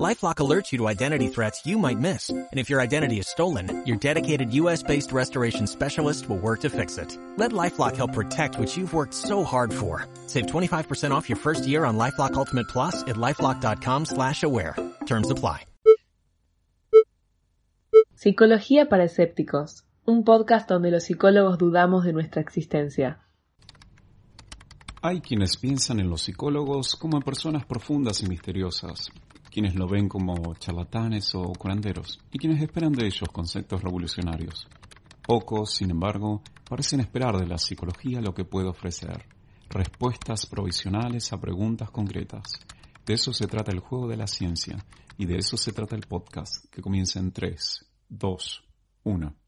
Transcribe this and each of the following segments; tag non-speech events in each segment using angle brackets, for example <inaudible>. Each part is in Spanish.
LifeLock alerts you to identity threats you might miss. And if your identity is stolen, your dedicated US-based restoration specialist will work to fix it. Let LifeLock help protect what you've worked so hard for. Save 25% off your first year on LifeLock Ultimate Plus at LifeLock.com slash aware. Terms apply. Psicología para escépticos. Un podcast donde los psicólogos dudamos de nuestra existencia. Hay quienes piensan en los psicólogos como en personas profundas y misteriosas, quienes lo ven como charlatanes o curanderos, y quienes esperan de ellos conceptos revolucionarios. Pocos, sin embargo, parecen esperar de la psicología lo que puede ofrecer, respuestas provisionales a preguntas concretas. De eso se trata el juego de la ciencia, y de eso se trata el podcast, que comienza en 3, 2, 1.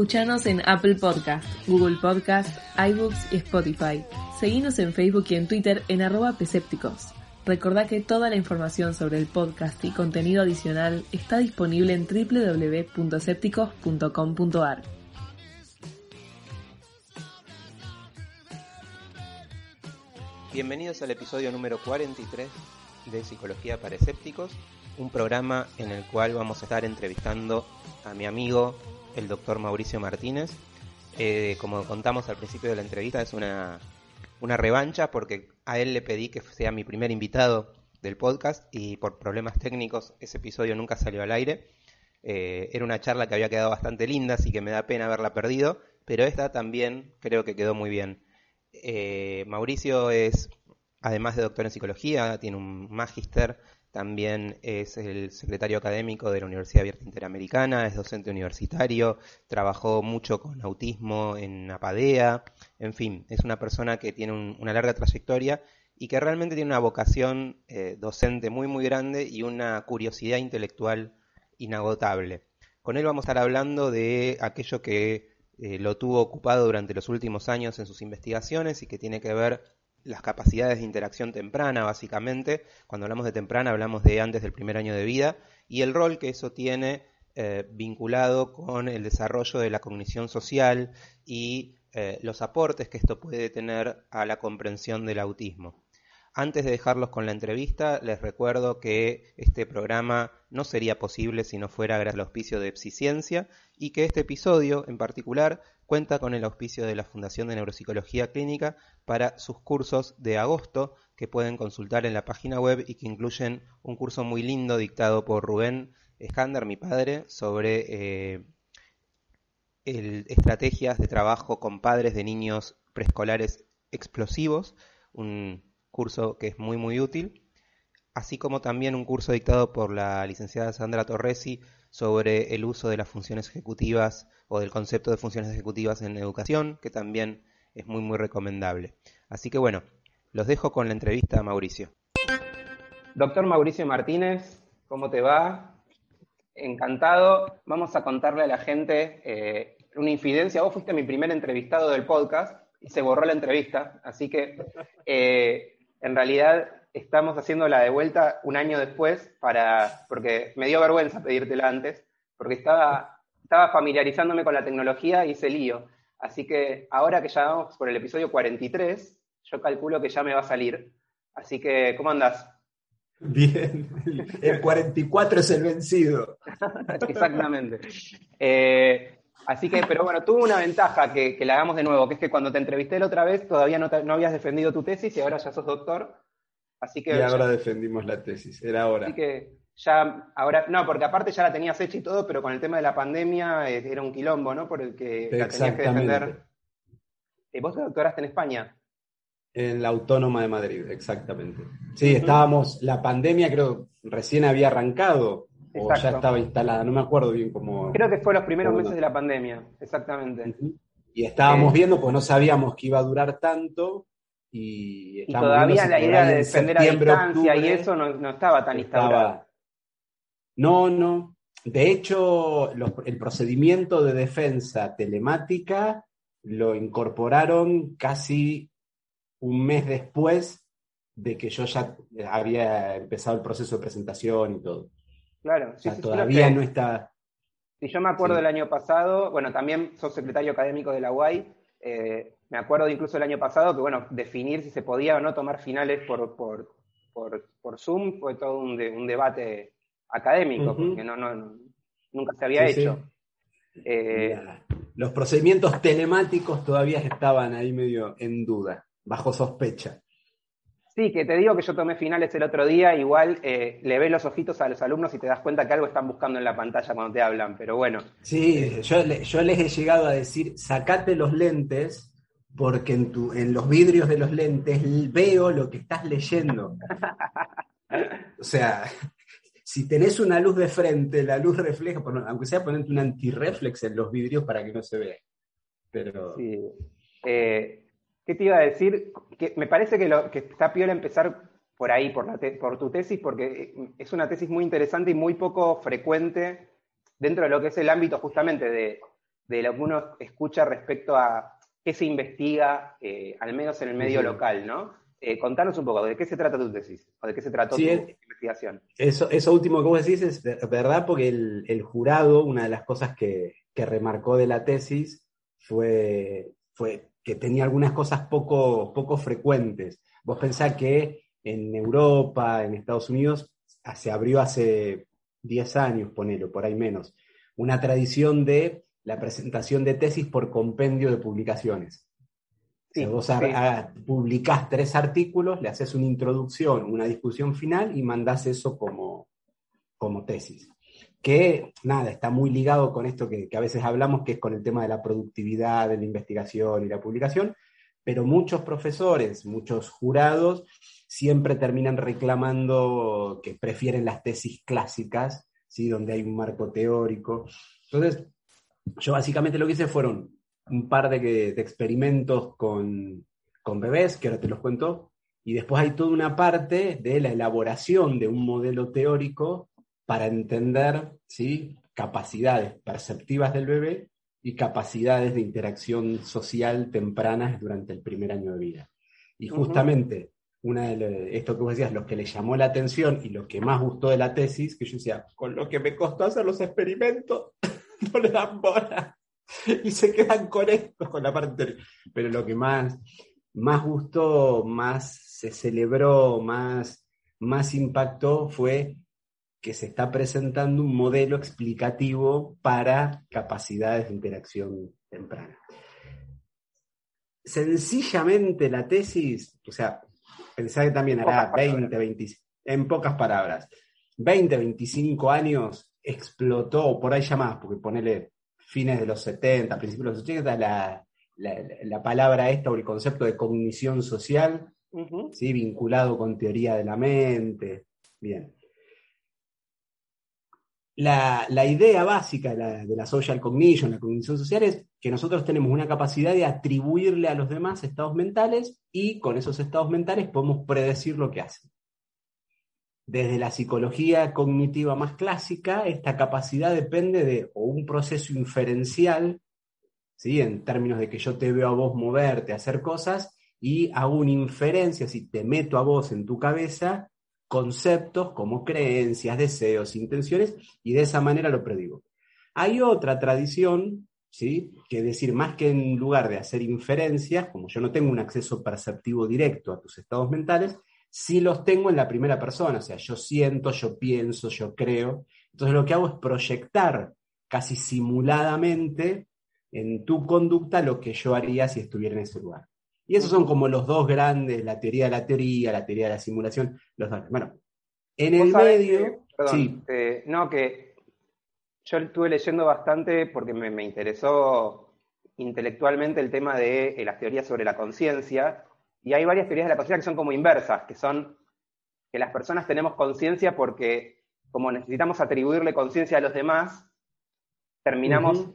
Escuchanos en Apple Podcast, Google Podcast, iBooks y Spotify. Seguinos en Facebook y en Twitter en arroba Pesépticos. Recordá que toda la información sobre el podcast y contenido adicional está disponible en www.sépticos.com.ar. Bienvenidos al episodio número 43 de Psicología para Escépticos, un programa en el cual vamos a estar entrevistando a mi amigo, el doctor Mauricio Martínez. Eh, como contamos al principio de la entrevista, es una, una revancha porque a él le pedí que sea mi primer invitado del podcast y por problemas técnicos ese episodio nunca salió al aire. Eh, era una charla que había quedado bastante linda, así que me da pena haberla perdido, pero esta también creo que quedó muy bien. Eh, Mauricio es, además de doctor en psicología, tiene un magíster, también es el secretario académico de la Universidad Abierta Interamericana, es docente universitario, trabajó mucho con autismo en Apadea, en fin, es una persona que tiene un- una larga trayectoria y que realmente tiene una vocación eh, docente muy muy grande y una curiosidad intelectual inagotable. Con él vamos a estar hablando de aquello que eh, lo tuvo ocupado durante los últimos años en sus investigaciones y que tiene que ver las capacidades de interacción temprana, básicamente. Cuando hablamos de temprana hablamos de antes del primer año de vida y el rol que eso tiene eh, vinculado con el desarrollo de la cognición social y eh, los aportes que esto puede tener a la comprensión del autismo. Antes de dejarlos con la entrevista, les recuerdo que este programa no sería posible si no fuera gracias al auspicio de Psiciencia y que este episodio en particular cuenta con el auspicio de la Fundación de Neuropsicología Clínica para sus cursos de agosto que pueden consultar en la página web y que incluyen un curso muy lindo dictado por Rubén Escándar, mi padre, sobre eh, el- estrategias de trabajo con padres de niños preescolares explosivos, curso que es muy muy útil, así como también un curso dictado por la licenciada Sandra Torresi sobre el uso de las funciones ejecutivas o del concepto de funciones ejecutivas en educación, que también es muy muy recomendable. Así que bueno, los dejo con la entrevista a Mauricio. Doctor Mauricio Martínez, ¿cómo te va? Encantado. Vamos a contarle a la gente eh, una infidencia. Vos fuiste mi primer entrevistado del podcast y se borró la entrevista, así que eh, en realidad estamos haciéndola de vuelta un año después para, porque me dio vergüenza pedírtela antes, porque estaba, estaba familiarizándome con la tecnología y hice lío. Así que ahora que ya vamos por el episodio 43, yo calculo que ya me va a salir. Así que, ¿cómo andás? Bien, el 44 es el vencido. <laughs> Exactamente. Eh, así que, pero bueno, tuvo una ventaja que, que la hagamos de nuevo, que es que cuando te entrevisté la otra vez todavía no, te- no habías defendido tu tesis y ahora ya sos doctor. Así que, Y ahora defendimos la tesis, era hora. así que ya, ahora, no, porque aparte ya la tenías hecha y todo, pero con el tema de la pandemia eh, era un quilombo, ¿no? Por el que la tenías que defender. Eh, vos te doctoraste en España. En la Autónoma de Madrid, exactamente. Sí, estábamos, la pandemia creo recién había arrancado o ya estaba instalada, no me acuerdo bien cómo. Creo que fue los primeros meses de la pandemia, exactamente. Y estábamos Eh. viendo, pues no sabíamos que iba a durar tanto, y, y todavía la idea de defender a distancia y eso no, estaba tan instaurada. No, no. De hecho, el procedimiento de defensa telemática lo incorporaron casi un mes después de que yo ya había empezado el proceso de presentación y todo. Claro, sí, todavía no está. Si yo me acuerdo del año pasado, bueno, también sos secretario académico de la UAI, eh, me acuerdo incluso el año pasado que, bueno, definir si se podía o no tomar finales por, por, por, Zoom fue todo un, debate académico, porque no, no, nunca se había hecho. Eh, los procedimientos telemáticos todavía estaban ahí medio en duda, bajo sospecha. Sí, que te digo que yo tomé finales el otro día, igual eh, le ves los ojitos a los alumnos y te das cuenta que algo están buscando en la pantalla cuando te hablan, pero bueno. Sí, yo, yo les he llegado a decir, sacate los lentes, porque en, tu, en los vidrios de los lentes veo lo que estás leyendo. o sea, si tenés una luz de frente, la luz refleja, aunque sea ponerte un antirreflex en los vidrios para que no se vea. Pero... Sí. Eh, ¿Qué te iba a decir? Que me parece que, lo, que está piola empezar por ahí, por, la por tu tesis, porque es una tesis muy interesante y muy poco frecuente dentro de lo que es el ámbito justamente de, de lo que uno escucha respecto a qué se investiga, eh, al menos en el medio local, ¿no? Eh, contanos un poco, ¿de qué se trata tu tesis? ¿O de qué se trató tu investigación? Eso, eso último que vos decís es verdad, porque el, jurado, una de las cosas que, remarcó de la tesis fue, fue que tenía algunas cosas poco, poco frecuentes. Vos pensás que en Europa, en Estados Unidos, se abrió hace 10 años, ponelo, por ahí menos, una tradición de la presentación de tesis por compendio de publicaciones vos publicás tres artículos, le haces una introducción, una discusión final y mandás eso como, como tesis. Que nada, está muy ligado con esto que, a veces hablamos, que es con el tema de la productividad, de la investigación y la publicación, pero muchos profesores, muchos jurados, siempre terminan reclamando que prefieren las tesis clásicas, ¿sí? donde hay un marco teórico. Entonces, yo básicamente lo que hice fueron un par de, experimentos con, bebés, que ahora te los cuento, y después hay toda una parte de la elaboración de un modelo teórico para entender ¿sí? capacidades perceptivas del bebé y capacidades de interacción social tempranas durante el primer año de vida. Y justamente, una de esto que vos decías, lo que le llamó la atención y lo que más gustó de la tesis, que yo decía, con lo que me costó hacer los experimentos, <laughs> no le dan bola. <laughs> y se quedan con esto, con la parte anterior. Pero lo que más, más gustó, más se celebró, más, más impactó fue que se está presentando un modelo explicativo para capacidades de interacción temprana. Sencillamente la tesis, o sea, pensá que también hará 20, 20, en pocas palabras, 20, 25 años explotó, por ahí ya más, porque ponele fines de los 70, principios de los 80, la, la, palabra esta o el concepto de cognición social, ¿sí? vinculado con teoría de la mente. Bien. La, idea básica de la, social cognition, la cognición social, es que nosotros tenemos una capacidad de atribuirle a los demás estados mentales y con esos estados mentales podemos predecir lo que hacen. Desde la psicología cognitiva más clásica, esta capacidad depende de un proceso inferencial, ¿sí? en términos de que yo te veo a vos moverte, hacer cosas, y hago una inferencia, si te meto a vos en tu cabeza, conceptos como creencias, deseos, intenciones, y de esa manera lo predigo. Hay otra tradición, ¿sí? que decir, más que en lugar de hacer inferencias, como yo no tengo un acceso perceptivo directo a tus estados mentales, si los tengo en la primera persona, o sea, yo siento, yo pienso, yo creo. Entonces lo que hago es proyectar casi simuladamente en tu conducta lo que yo haría si estuviera en ese lugar. Y esos son como los dos grandes, la teoría de la teoría, la teoría de la simulación, los dos. Bueno, en el medio... sí. Eh, no, que yo estuve leyendo bastante porque me, interesó intelectualmente el tema de eh, las teorías sobre la conciencia y hay varias teorías de la conciencia que son como inversas, que son que las personas tenemos conciencia porque como necesitamos atribuirle conciencia a los demás, terminamos,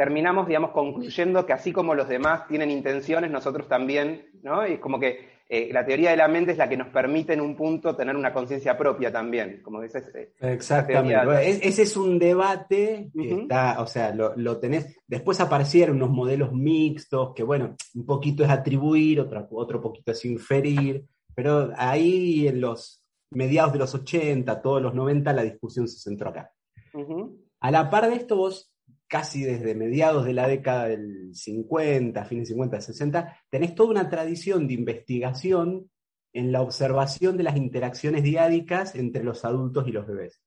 terminamos, digamos, concluyendo que así como los demás tienen intenciones, nosotros también, ¿no? Y como que eh, la teoría de la mente es la que nos permite en un punto tener una conciencia propia también, como dices. Eh, Exactamente. ese es un debate que está, o sea, lo, tenés. Después aparecieron unos modelos mixtos, que bueno, un poquito es atribuir, otro, otro poquito es inferir, pero ahí en los mediados de los 80, todos los 90, la discusión se centró acá. A la par de esto, vos casi desde mediados de la década del 50, fines 50, 60, tenés toda una tradición de investigación en la observación de las interacciones diádicas entre los adultos y los bebés.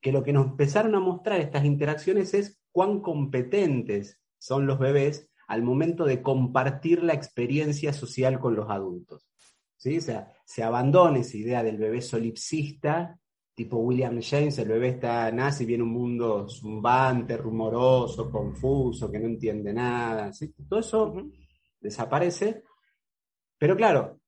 Que lo que nos empezaron a mostrar estas interacciones es cuán competentes son los bebés al momento de compartir la experiencia social con los adultos. ¿Sí? O sea, se abandona esa idea del bebé solipsista tipo William James, el bebé está, nace y viene un mundo zumbante, rumoroso, confuso, que no entiende nada. Todo eso desaparece. Pero claro,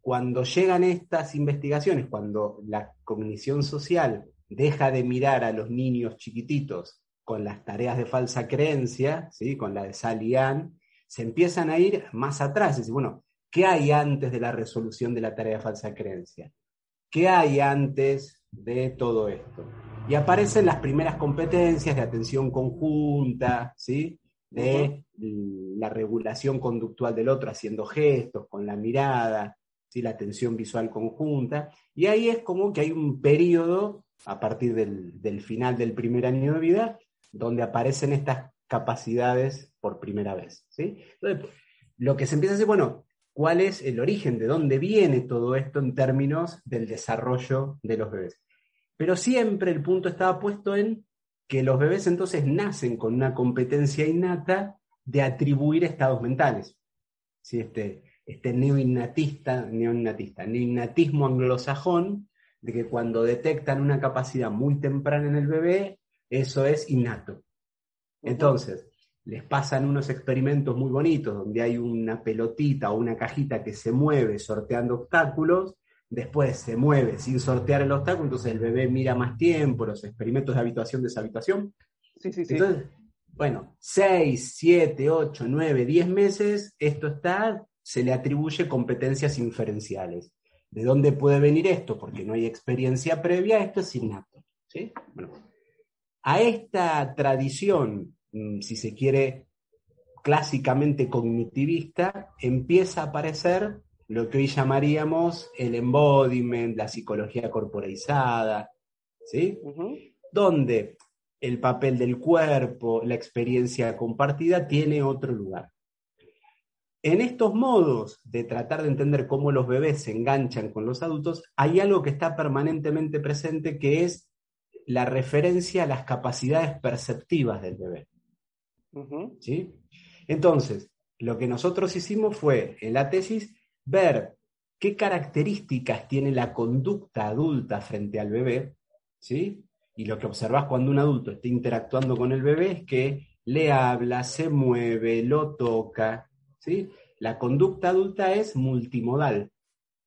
cuando llegan estas investigaciones, cuando la cognición social deja de mirar a los niños chiquititos con las tareas de falsa creencia, ¿sí? con la de Sally Ann, se empiezan a ir más atrás. Y bueno, ¿qué hay antes de la resolución de la tarea de falsa creencia? ¿Qué hay antes de todo esto. Y aparecen las primeras competencias de atención conjunta, ¿sí? de la regulación conductual del otro haciendo gestos, con la mirada, ¿sí? la atención visual conjunta. Y ahí es como que hay un periodo, a partir del, final del primer año de vida, donde aparecen estas capacidades por primera vez. ¿sí? Entonces, lo que se empieza a decir, bueno, ¿cuál es el origen? ¿De dónde viene todo esto en términos del desarrollo de los bebés? Pero siempre el punto estaba puesto en que los bebés entonces nacen con una competencia innata de atribuir estados mentales. ¿Sí? Este, este neoinnatista, neoinnatista, neoinnatismo anglosajón, de que cuando detectan una capacidad muy temprana en el bebé, eso es innato. Entonces, les pasan unos experimentos muy bonitos donde hay una pelotita o una cajita que se mueve sorteando obstáculos después se mueve sin sortear el obstáculo, entonces el bebé mira más tiempo, los experimentos de habituación, deshabituación. Sí, sí, sí. Entonces, bueno, 6, 7, 8, 9, 10 meses, esto está, se le atribuye competencias inferenciales. ¿De dónde puede venir esto? Porque no hay experiencia previa, esto es innato. ¿sí? Bueno, a esta tradición, si se quiere, clásicamente cognitivista, empieza a aparecer lo que hoy llamaríamos el embodiment, la psicología corporalizada, ¿sí? Donde el papel del cuerpo, la experiencia compartida tiene otro lugar. En estos modos de tratar de entender cómo los bebés se enganchan con los adultos, hay algo que está permanentemente presente que es la referencia a las capacidades perceptivas del bebé. ¿Sí? Entonces, lo que nosotros hicimos fue, en la tesis, ver qué características tiene la conducta adulta frente al bebé, ¿sí? Y lo que observas cuando un adulto está interactuando con el bebé es que le habla, se mueve, lo toca, ¿sí? La conducta adulta es multimodal.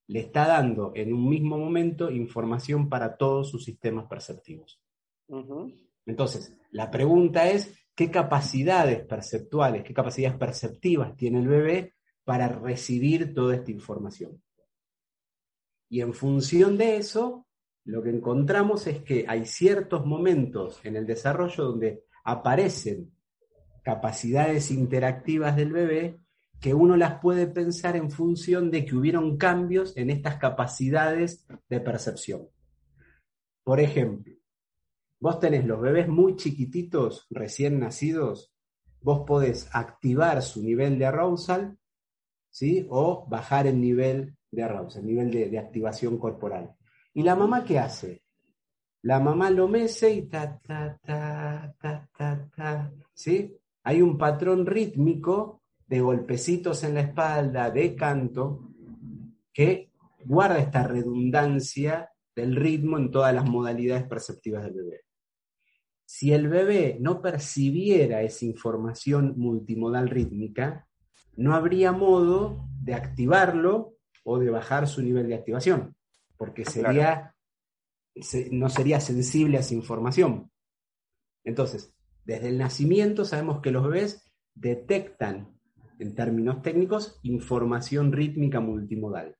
Le está dando en un mismo momento información para todos sus sistemas perceptivos. Entonces, la pregunta es, ¿qué capacidades perceptuales, qué capacidades perceptivas tiene el bebé para recibir toda esta información. Y en función de eso, lo que encontramos es que hay ciertos momentos en el desarrollo donde aparecen capacidades interactivas del bebé que uno las puede pensar en función de que hubieron cambios en estas capacidades de percepción. Por ejemplo, vos tenés los bebés muy chiquititos, recién nacidos, vos podés activar su nivel de arousal ¿sí? O bajar el nivel de arousal, el nivel de, activación corporal. ¿Y la mamá qué hace? La mamá lo mece y ta, ta, ta, ta, ta, ta, ¿sí? Hay un patrón rítmico de golpecitos en la espalda, de canto, que guarda esta redundancia del ritmo en todas las modalidades perceptivas del bebé. Si el bebé no percibiera esa información multimodal rítmica, no habría modo de activarlo o de bajar su nivel de activación, porque sería, no sería sensible a esa información. Entonces, desde el nacimiento sabemos que los bebés detectan, en términos técnicos, información rítmica multimodal.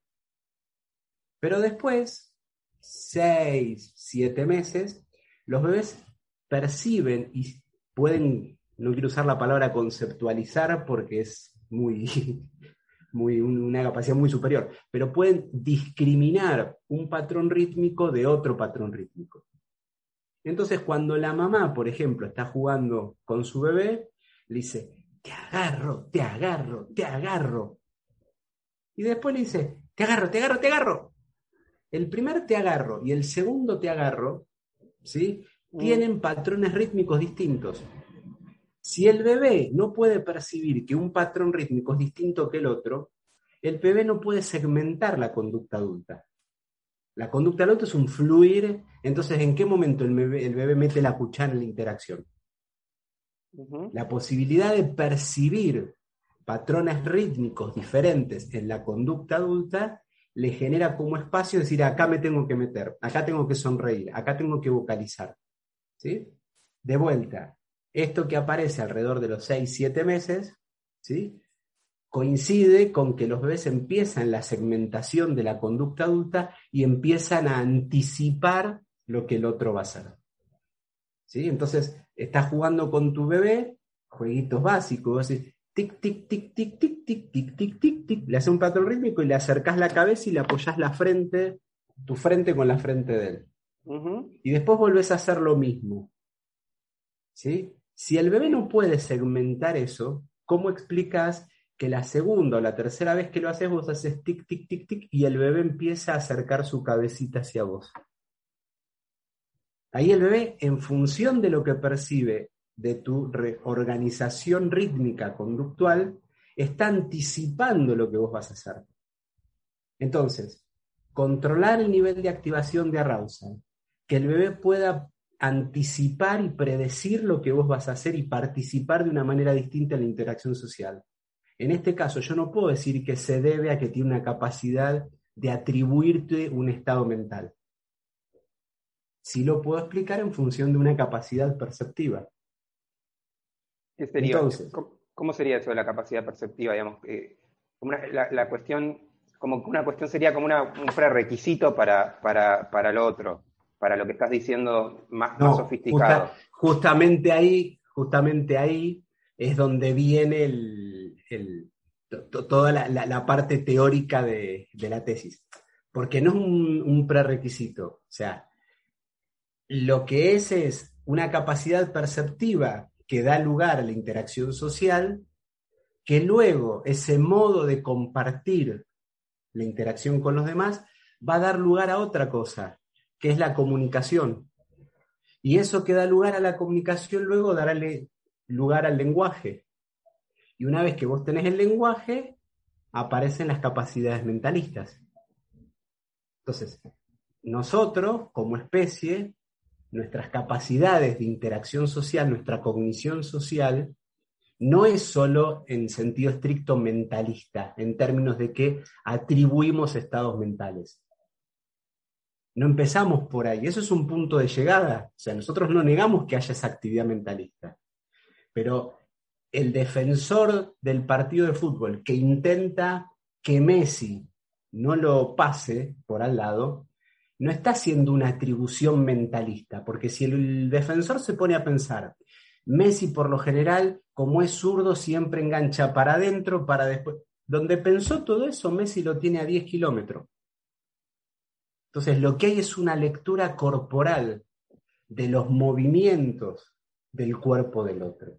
Pero después, seis, siete meses, los bebés perciben y pueden, no quiero usar la palabra conceptualizar porque es muy, <laughs> muy, una capacidad muy superior, pero pueden discriminar un patrón rítmico de otro patrón rítmico. Entonces, cuando la mamá, por ejemplo, está jugando con su bebé, le dice, te agarro, te agarro, te agarro. Y después le dice, te agarro, te agarro, te agarro. El primer te agarro y el segundo te agarro, ¿sí? Tienen patrones rítmicos distintos. Si el bebé no puede percibir que un patrón rítmico es distinto que el otro, el bebé no puede segmentar la conducta adulta. La conducta adulta es un fluir, entonces ¿en qué momento el bebé, mete la cuchara en la interacción? La posibilidad de percibir patrones rítmicos diferentes en la conducta adulta le genera como espacio decir, acá me tengo que meter, acá tengo que sonreír, acá tengo que vocalizar. ¿Sí? De vuelta, esto que aparece alrededor de los 6, 7 meses, ¿sí? coincide con que los bebés empiezan la segmentación de la conducta adulta y empiezan a anticipar lo que el otro va a hacer. ¿Sí? Entonces, estás jugando con tu bebé, jueguitos básicos, tic, tic, tic, tic, tic, tic, tic, tic, tic, tic, le haces un patrón rítmico y le acercas la cabeza y le apoyas la frente, tu frente con la frente de él. Y después volvés a hacer lo mismo. ¿Sí? Si el bebé no puede segmentar eso, ¿cómo explicas que la segunda o la tercera vez que lo haces vos haces tic, tic, tic, tic y el bebé empieza a acercar su cabecita hacia vos? Ahí el bebé, en función de lo que percibe de tu organización rítmica conductual, está anticipando lo que vos vas a hacer. Entonces, controlar el nivel de activación de arousal, que el bebé pueda anticipar y predecir lo que vos vas a hacer y participar de una manera distinta en la interacción social. En este caso, yo no puedo decir que se debe a que tiene una capacidad de atribuirte un estado mental. Sí lo puedo explicar en función de una capacidad perceptiva. ¿Qué sería, ¿cómo, sería eso de la capacidad perceptiva? Digamos, la, cuestión, como una cuestión sería como un prerequisito para, para, para lo otro para lo que estás diciendo más, sofisticado. justamente ahí, justamente ahí es donde viene toda la, parte teórica de, la tesis. Porque no es un, un prerequisito. O sea, lo que es es una capacidad perceptiva que da lugar a la interacción social, que luego ese modo de compartir la interacción con los demás va a dar lugar a otra cosa, que es la comunicación. Y eso que da lugar a la comunicación luego dará lugar al lenguaje. Y una vez que vos tenés el lenguaje, aparecen las capacidades mentalistas. Entonces, nosotros como especie, nuestras capacidades de interacción social, nuestra cognición social, no es solo en sentido estricto mentalista, en términos de que atribuimos estados mentales. No empezamos por ahí. Eso es un punto de llegada. O sea, nosotros no negamos que haya esa actividad mentalista. Pero el defensor del partido de fútbol que intenta que Messi no lo pase por al lado, no está haciendo una atribución mentalista, porque si el defensor se pone a pensar, Messi por lo general, como es zurdo, siempre engancha para adentro, para después. Donde pensó todo eso, Messi lo tiene a 10 kilómetros. Entonces, lo que hay es una lectura corporal de los movimientos del cuerpo del otro.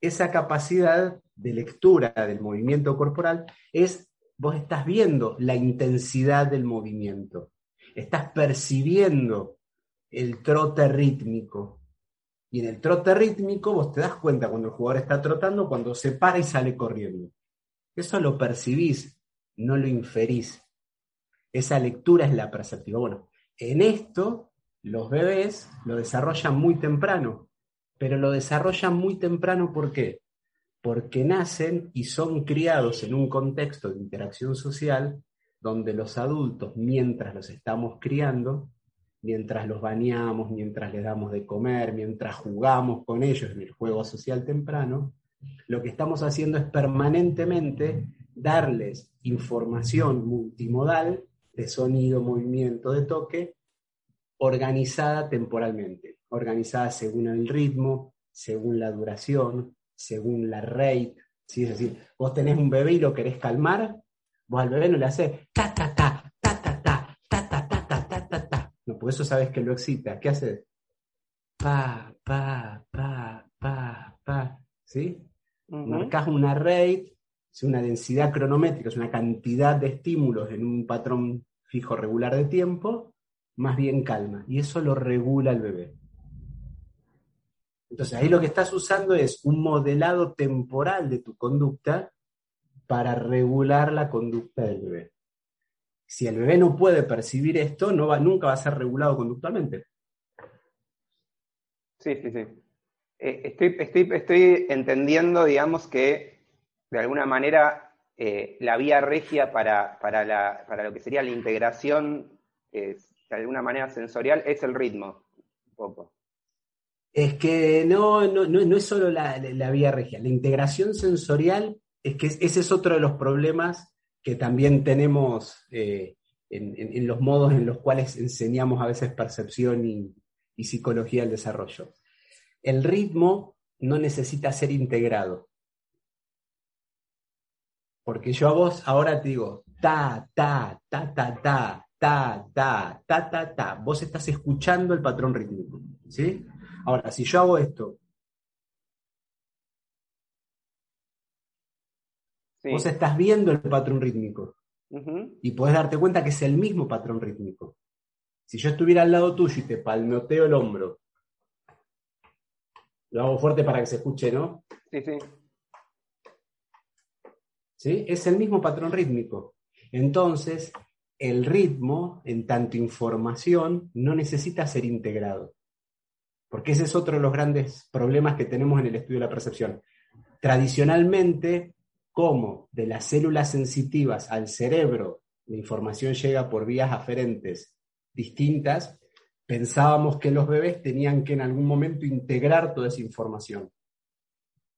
Esa capacidad de lectura del movimiento corporal es, vos estás viendo la intensidad del movimiento, estás percibiendo el trote rítmico. Y en el trote rítmico vos te das cuenta cuando el jugador está trotando, cuando se para y sale corriendo. Eso lo percibís, no lo inferís. Esa lectura es la perceptiva. Bueno, en esto los bebés lo desarrollan muy temprano, pero lo desarrollan muy temprano ¿por qué? Porque nacen y son criados en un contexto de interacción social donde los adultos, mientras los estamos criando, mientras los bañamos, mientras les damos de comer, mientras jugamos con ellos en el juego social temprano, lo que estamos haciendo es permanentemente darles información multimodal de sonido, movimiento, de toque, organizada temporalmente, organizada según el ritmo, según la duración, según la rate. ¿sí? Es decir, vos tenés un bebé y lo querés calmar, vos al bebé no le haces ta ta ta, ta ta ta, ta ta ta ta ta ta ta. No, por eso sabes que lo excita. ¿Qué haces? Pa, pa, pa, pa, pa. ¿Sí? Marcas una rate, es una densidad cronométrica, es una cantidad de estímulos en un patrón fijo regular de tiempo, más bien calma. Y eso lo regula el bebé. Entonces ahí lo que estás usando es un modelado temporal de tu conducta para regular la conducta del bebé. Si el bebé no puede percibir esto, no va, nunca va a ser regulado conductualmente. Sí, sí, sí. Eh, estoy, estoy, estoy, entendiendo, digamos, que de alguna manera eh, la vía regia para, para, la, para, lo que sería la integración, de alguna manera sensorial, es el ritmo. Un poco. Es que no, no, no, es solo la, la, vía regia. La integración sensorial es que ese es otro de los problemas que también tenemos eh, en, los modos en los cuales enseñamos a veces percepción y, y psicología del desarrollo. El ritmo no necesita ser integrado. Porque yo a vos ahora te digo, ta, ta, ta, ta, ta, ta, ta, ta, ta, ta. Vos estás escuchando el patrón rítmico. ¿Sí? Ahora, si yo hago esto, vos estás viendo el patrón rítmico. Y podés darte cuenta que es el mismo patrón rítmico. Si yo estuviera al lado tuyo y te palmoteo el hombro, lo hago fuerte para que se escuche, ¿no? Sí, sí. Es el mismo patrón rítmico. Entonces, el ritmo, en tanto información, no necesita ser integrado. Porque ese es otro de los grandes problemas que tenemos en el estudio de la percepción. Tradicionalmente, como de las células sensitivas al cerebro la información llega por vías aferentes distintas, pensábamos que los bebés tenían que en algún momento integrar toda esa información.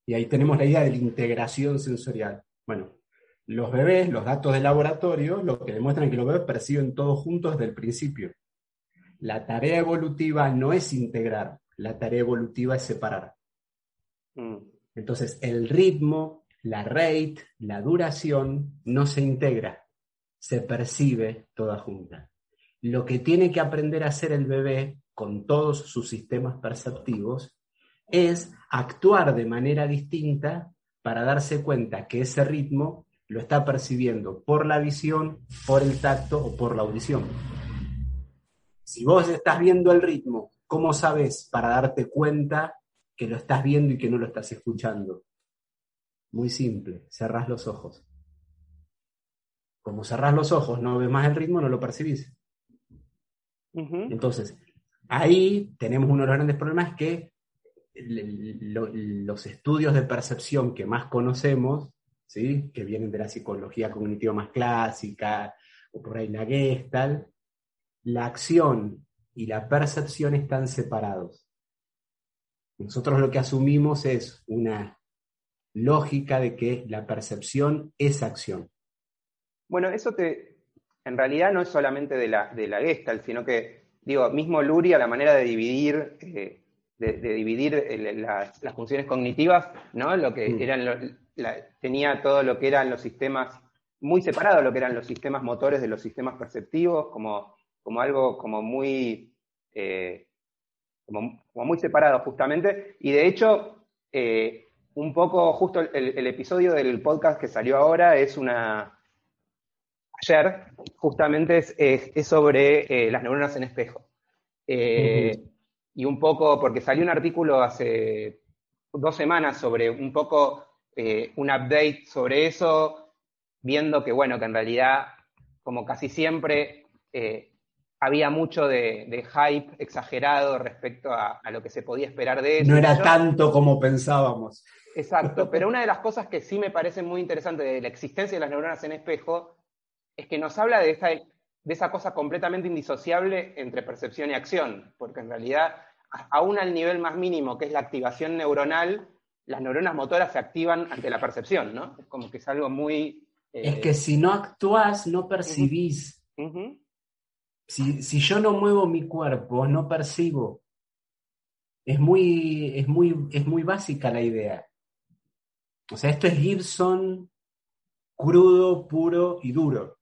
Y ahí tenemos la idea de la integración sensorial. Bueno, los bebés, los datos de laboratorio, lo que demuestran que los bebés perciben todo juntos desde el principio. La tarea evolutiva no es integrar, la tarea evolutiva es separar. Mm. Entonces, el ritmo, la rate, la duración no se integra, se percibe toda junta. Lo que tiene que aprender a hacer el bebé con todos sus sistemas perceptivos es actuar de manera distinta para darse cuenta que ese ritmo lo está percibiendo por la visión, por el tacto o por la audición. Si vos estás viendo el ritmo ¿Cómo sabes para darte cuenta que lo estás viendo y que no lo estás escuchando? Muy simple, cerrás los ojos. Como cerrás los ojos, no ves más el ritmo, no lo percibís. Entonces, ahí tenemos uno de los grandes problemas que los estudios de percepción que más conocemos, ¿sí? que vienen de la psicología cognitiva más clásica, o por ahí la Gestalt, la acción y la percepción están separados. Nosotros lo que asumimos es una lógica de que la percepción es acción. Bueno, eso te, en realidad no es solamente de la, de la Gestalt, sino que, digo, mismo Luria, la manera de dividir, eh, de, dividir las, funciones cognitivas, ¿no? Lo que mm. eran, tenía todo lo que eran los sistemas, muy separado lo que eran los sistemas motores de los sistemas perceptivos, como como algo como muy, eh, como, muy separado justamente. Y de hecho, eh, un poco, justo el, episodio del podcast que salió ahora es una... Ayer, justamente es, sobre eh, las neuronas en espejo. Y un poco, porque salió un artículo hace dos semanas sobre un poco un update sobre eso, viendo que, bueno, que en realidad, como casi siempre, había mucho de, hype exagerado respecto a, lo que se podía esperar de eso. No era tanto como pensábamos. Exacto, <laughs> pero una de las cosas que sí me parece muy interesante de la existencia de las neuronas en espejo es que nos habla de esa, de esa cosa completamente indisociable entre percepción y acción, porque en realidad, aún al nivel más mínimo, que es la activación neuronal, las neuronas motoras se activan ante la percepción, ¿no? Es como que es algo muy Es que si no actuás, no percibís. si, si, yo no muevo mi cuerpo, no percibo. Es muy, es muy, es muy básica la idea. O sea, esto es Gibson crudo, puro y duro.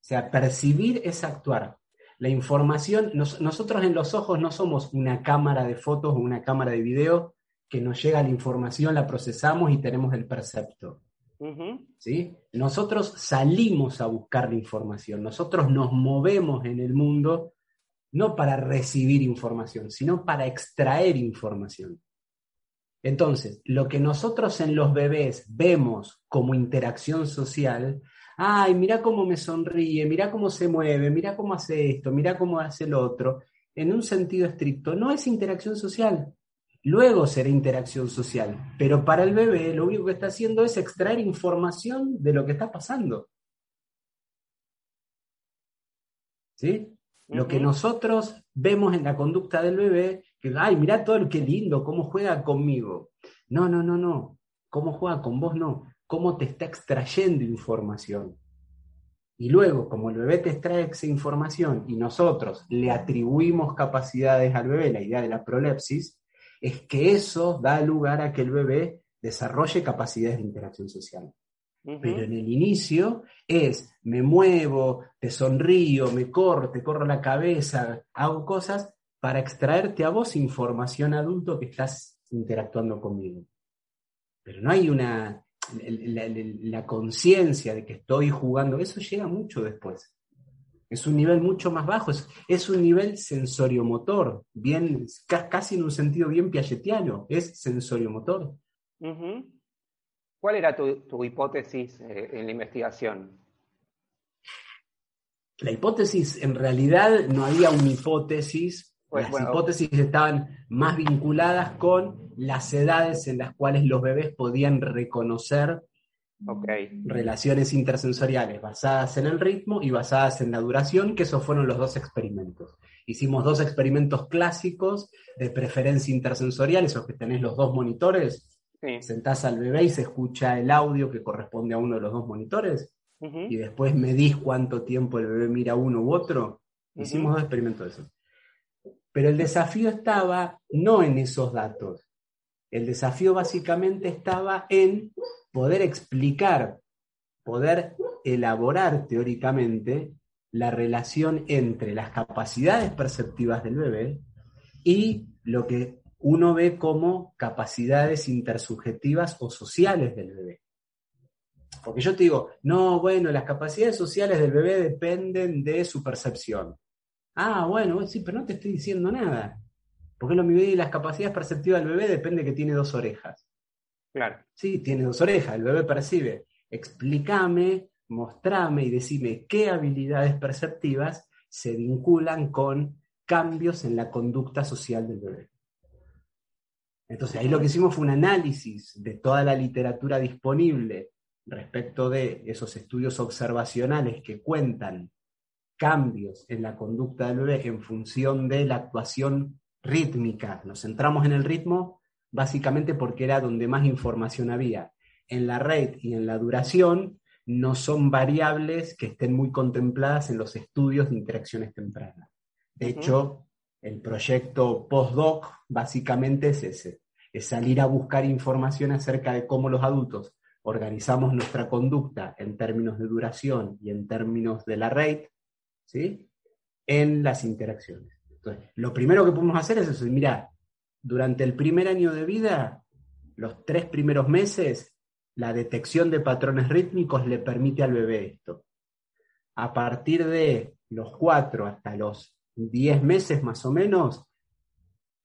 O sea, percibir es actuar. La información, nosotros en los ojos no somos una cámara de fotos o una cámara de video que nos llega la información, la procesamos y tenemos el percepto. ¿Sí? Nosotros salimos a buscar la información, nosotros nos movemos en el mundo no para recibir información, sino para extraer información. Entonces, lo que nosotros en los bebés vemos como interacción social, ay, mira cómo me sonríe, mira cómo se mueve, mira cómo hace esto, mira cómo hace el otro, en un sentido estricto, no es interacción social. Luego será interacción social, pero para el bebé lo único que está haciendo es extraer información de lo que está pasando. ¿Sí? Lo que nosotros vemos en la conducta del bebé que, ay, mira todo lo que lindo, cómo juega conmigo. No, no, no, no. ¿Cómo juega con vos? No. ¿Cómo te está extrayendo información? Y luego, como el bebé te extrae esa información y nosotros le atribuimos capacidades al bebé, la idea de la prolepsis, es que eso da lugar a que el bebé desarrolle capacidades de interacción social. Pero en el inicio es, me muevo, te sonrío, me corro, te corro la cabeza, hago cosas para extraerte a vos información adulto que estás interactuando conmigo. Pero no hay una, la, conciencia de que estoy jugando, eso llega mucho después. Es un nivel mucho más bajo, es, un nivel sensoriomotor, bien, casi en un sentido bien piagetiano, es sensoriomotor. ¿Cuál era tu, hipótesis eh, en la investigación? La hipótesis, en realidad no había una hipótesis pues, las hipótesis estaban más vinculadas con las edades en las cuales los bebés podían reconocer relaciones intersensoriales basadas en el ritmo y basadas en la duración, que esos fueron los dos experimentos. Hicimos dos experimentos clásicos de preferencia intersensorial, esos que tenés los dos monitores. Sentás al bebé y se escucha el audio que corresponde a uno de los dos monitores. Y después medís cuánto tiempo el bebé mira uno u otro. Hicimos dos experimentos de esos. Pero el desafío estaba no en esos datos. El desafío básicamente estaba en poder explicar, poder elaborar teóricamente la relación entre las capacidades perceptivas del bebé y lo que uno ve como capacidades intersubjetivas o sociales del bebé. Porque yo te digo, no, bueno, las capacidades sociales del bebé dependen de su percepción. Ah, bueno, sí, pero no te estoy diciendo nada. Porque lo y las capacidades perceptivas del bebé depende que tiene dos orejas. Claro. Sí, tiene dos orejas, el bebé percibe. Explícame, mostrame y decime qué habilidades perceptivas se vinculan con cambios en la conducta social del bebé. Entonces ahí lo que hicimos fue un análisis de toda la literatura disponible respecto de esos estudios observacionales que cuentan cambios en la conducta del bebé en función de la actuación rítmica. Nos centramos en el ritmo básicamente porque era donde más información había. En la rate y en la duración no son variables que estén muy contempladas en los estudios de interacciones tempranas. De hecho, el proyecto postdoc básicamente es ese, es salir a buscar información acerca de cómo los adultos organizamos nuestra conducta en términos de duración y en términos de la rate ¿sí? en las interacciones. Entonces, lo primero que podemos hacer es eso, mira, durante el primer año de vida, los tres primeros meses, la detección de patrones rítmicos le permite al bebé esto. A partir de los cuatro hasta los diez meses más o menos,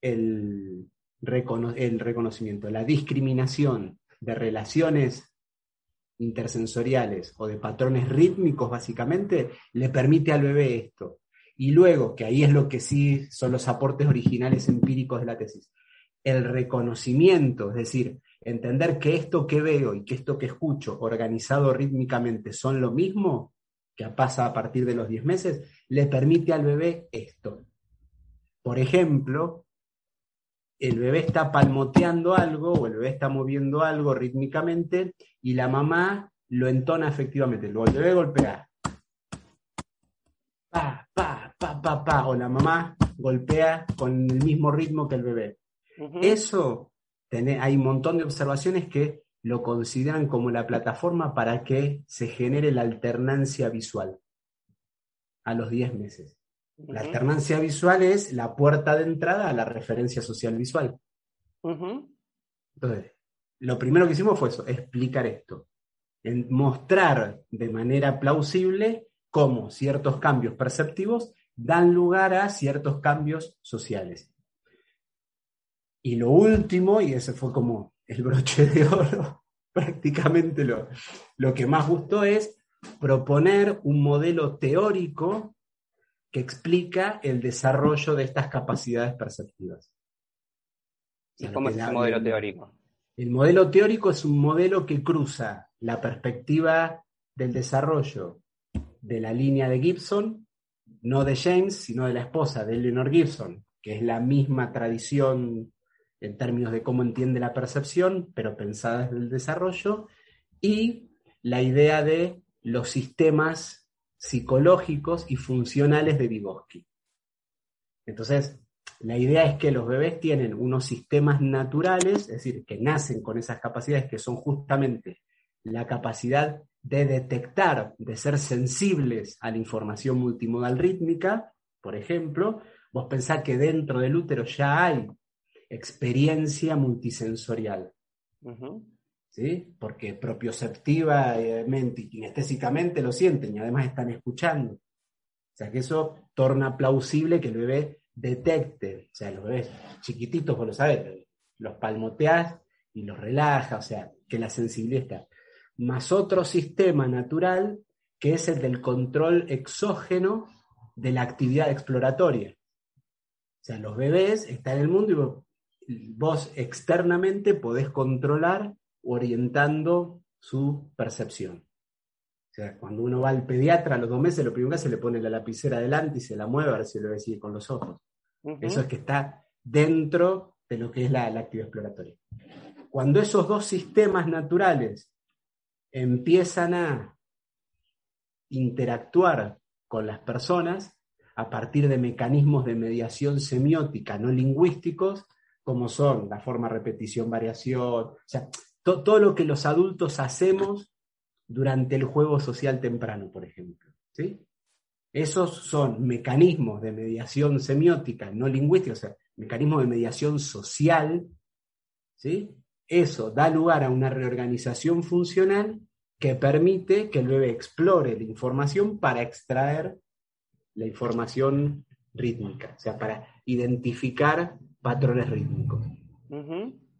el, el reconocimiento, la discriminación de relaciones intersensoriales o de patrones rítmicos, básicamente, le permite al bebé esto. Y luego, que ahí es lo que sí son los aportes originales empíricos de la tesis, el reconocimiento, es decir, entender que esto que veo y que esto que escucho organizado rítmicamente son lo mismo, que pasa a partir de los 10 meses, le permite al bebé esto. Por ejemplo, el bebé está palmoteando algo o el bebé está moviendo algo rítmicamente y la mamá lo entona efectivamente. El bebé golpea. Pa, pa, pa, pa, pa. O la mamá golpea con el mismo ritmo que el bebé. Eso, hay un montón de observaciones que lo consideran como la plataforma para que se genere la alternancia visual a los 10 meses. La alternancia visual es la puerta de entrada a la referencia social visual. Entonces, lo primero que hicimos fue eso, explicar esto, en mostrar de manera plausible cómo ciertos cambios perceptivos dan lugar a ciertos cambios sociales. Y lo último, y ese fue como el broche de oro, <laughs> prácticamente lo, lo que más gustó es proponer un modelo teórico que explica el desarrollo de estas capacidades perceptivas. ¿Y cómo es ese modelo teórico? El modelo teórico es un modelo que cruza la perspectiva del desarrollo de la línea de Gibson, no de James, sino de la esposa de Eleanor Gibson, que es la misma tradición en términos de cómo entiende la percepción, pero pensada desde el desarrollo, y la idea de los sistemas psicológicos y funcionales de Vygotsky. Entonces, la idea es que los bebés tienen unos sistemas naturales, es decir, que nacen con esas capacidades que son justamente la capacidad de detectar, de ser sensibles a la información multimodal rítmica, por ejemplo, vos pensás que dentro del útero ya hay experiencia multisensorial. ¿Sí? Porque propioceptivamente y kinestésicamente lo sienten y además están escuchando. O sea que eso torna plausible que el bebé detecte, o sea, los bebés chiquititos, vos lo sabés, los palmoteás y los relaja, o sea, que la sensibilidad está. Más otro sistema natural que es el del control exógeno de la actividad exploratoria. O sea, los bebés están en el mundo y vos, externamente podés controlar orientando su percepción. O sea, cuando uno va al pediatra a los dos meses, lo primero que se le pone la lapicera adelante y se la mueve a ver si lo sigue con los ojos. Eso es que está dentro de lo que es la, actividad exploratoria. Cuando esos dos sistemas naturales empiezan a interactuar con las personas a partir de mecanismos de mediación semiótica no lingüísticos, como son la forma repetición, variación, o sea, todo lo que los adultos hacemos durante el juego social temprano, por ejemplo. ¿sí? Esos son mecanismos de mediación semiótica, no lingüística, o sea, mecanismos de mediación social, ¿sí? Eso da lugar a una reorganización funcional que permite que el bebé explore la información para extraer la información rítmica, o sea, para identificar patrones rítmicos.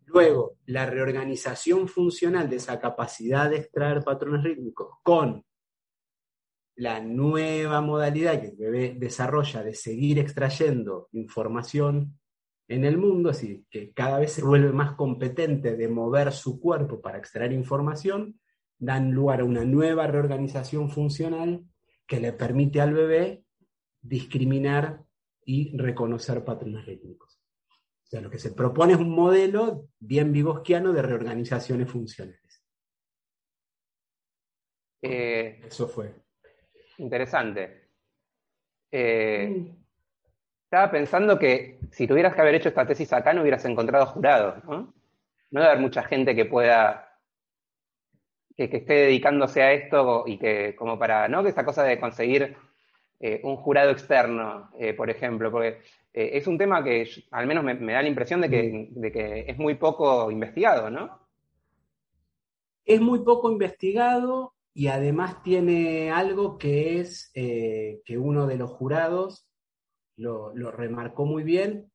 Luego, la reorganización funcional de esa capacidad de extraer patrones rítmicos con la nueva modalidad que el bebé desarrolla de seguir extrayendo información en el mundo, así que cada vez se vuelve más competente de mover su cuerpo para extraer información, dan lugar a una nueva reorganización funcional que le permite al bebé discriminar y reconocer patrones rítmicos. O sea, lo que se propone es un modelo bien vivosquiano de reorganizaciones funcionales. Eh, Eso fue. Interesante. Eh, mm. Estaba pensando que si tuvieras que haber hecho esta tesis acá no hubieras encontrado jurados, ¿no? No debe haber mucha gente que pueda, que, esté dedicándose a esto y que como para, ¿no? Que esa cosa de conseguir eh, un jurado externo, eh, por ejemplo, porque es un tema que al menos me, me da la impresión de que, de que es muy poco investigado, ¿no? Es muy poco investigado y además tiene algo que es eh, que uno de los jurados lo, remarcó muy bien,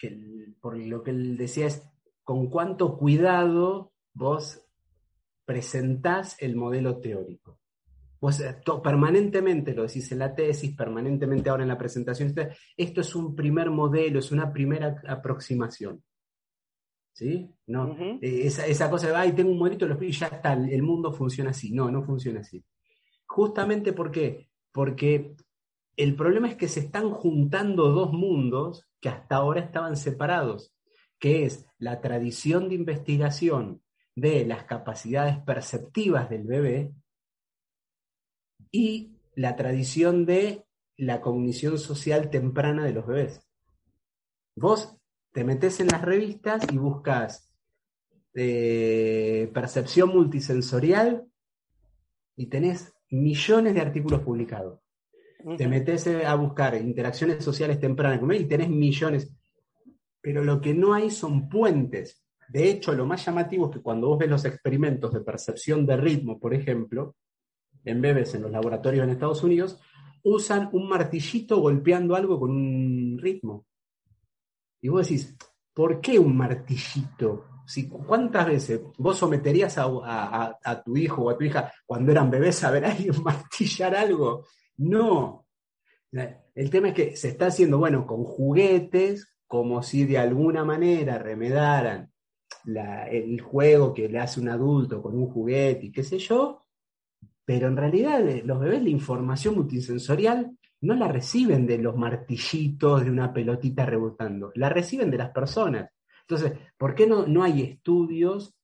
que por lo que él decía es con cuánto cuidado vos presentás el modelo teórico. Vos eh, permanentemente lo decís en la tesis, permanentemente ahora en la presentación, esto es un primer modelo, es una primera aproximación. ¿Sí? No, eh, esa, cosa de, ay, tengo un lo y ya está, el mundo funciona así. No, no funciona así. Justamente ¿por qué? Porque el problema es que se están juntando dos mundos que hasta ahora estaban separados, que es la tradición de investigación de las capacidades perceptivas del bebé y la tradición de la cognición social temprana de los bebés. Vos te metes en las revistas y buscas eh, percepción multisensorial y tenés millones de artículos publicados. Te metes a buscar interacciones sociales tempranas y tenés millones. Pero lo que no hay son puentes. De hecho, lo más llamativo es que cuando vos ves los experimentos de percepción de ritmo, por ejemplo, en bebés en los laboratorios en Estados Unidos, usan un martillito golpeando algo con un ritmo. Y vos decís, ¿por qué un martillito? ¿Cuántas veces vos someterías a, tu hijo o a tu hija cuando eran bebés a ver a alguien <laughs> martillar algo? No. El tema es que se está haciendo, bueno, con juguetes, como si de alguna manera remedaran el juego que le hace un adulto con un juguete y qué sé yo, pero en realidad eh, los bebés la información multisensorial no la reciben de los martillitos de una pelotita rebotando, la reciben de las personas. Entonces, ¿por qué no, no hay estudios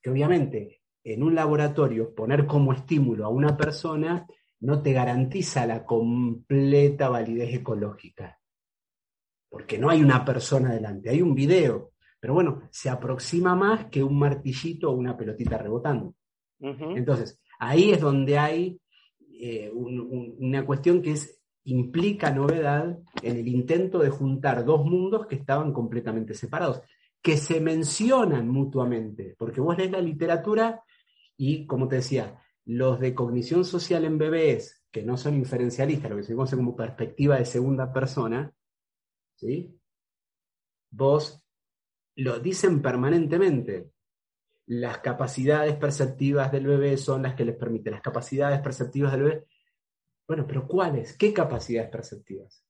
que obviamente en un laboratorio poner como estímulo a una persona no te garantiza la completa validez ecológica? Porque no hay una persona delante, hay un video. Pero bueno, se aproxima más que un martillito o una pelotita rebotando. Entonces, Ahí es donde hay eh, una cuestión que es, implica novedad en el intento de juntar dos mundos que estaban completamente separados, que se mencionan mutuamente, porque vos lees la literatura y, como te decía, los de cognición social en bebés, que no son inferencialistas, lo que se conoce como perspectiva de segunda persona, ¿sí? vos lo dicen permanentemente las capacidades perceptivas del bebé son las que les permiten. Las capacidades perceptivas del bebé. Bueno, pero ¿cuáles? ¿Qué capacidades perceptivas?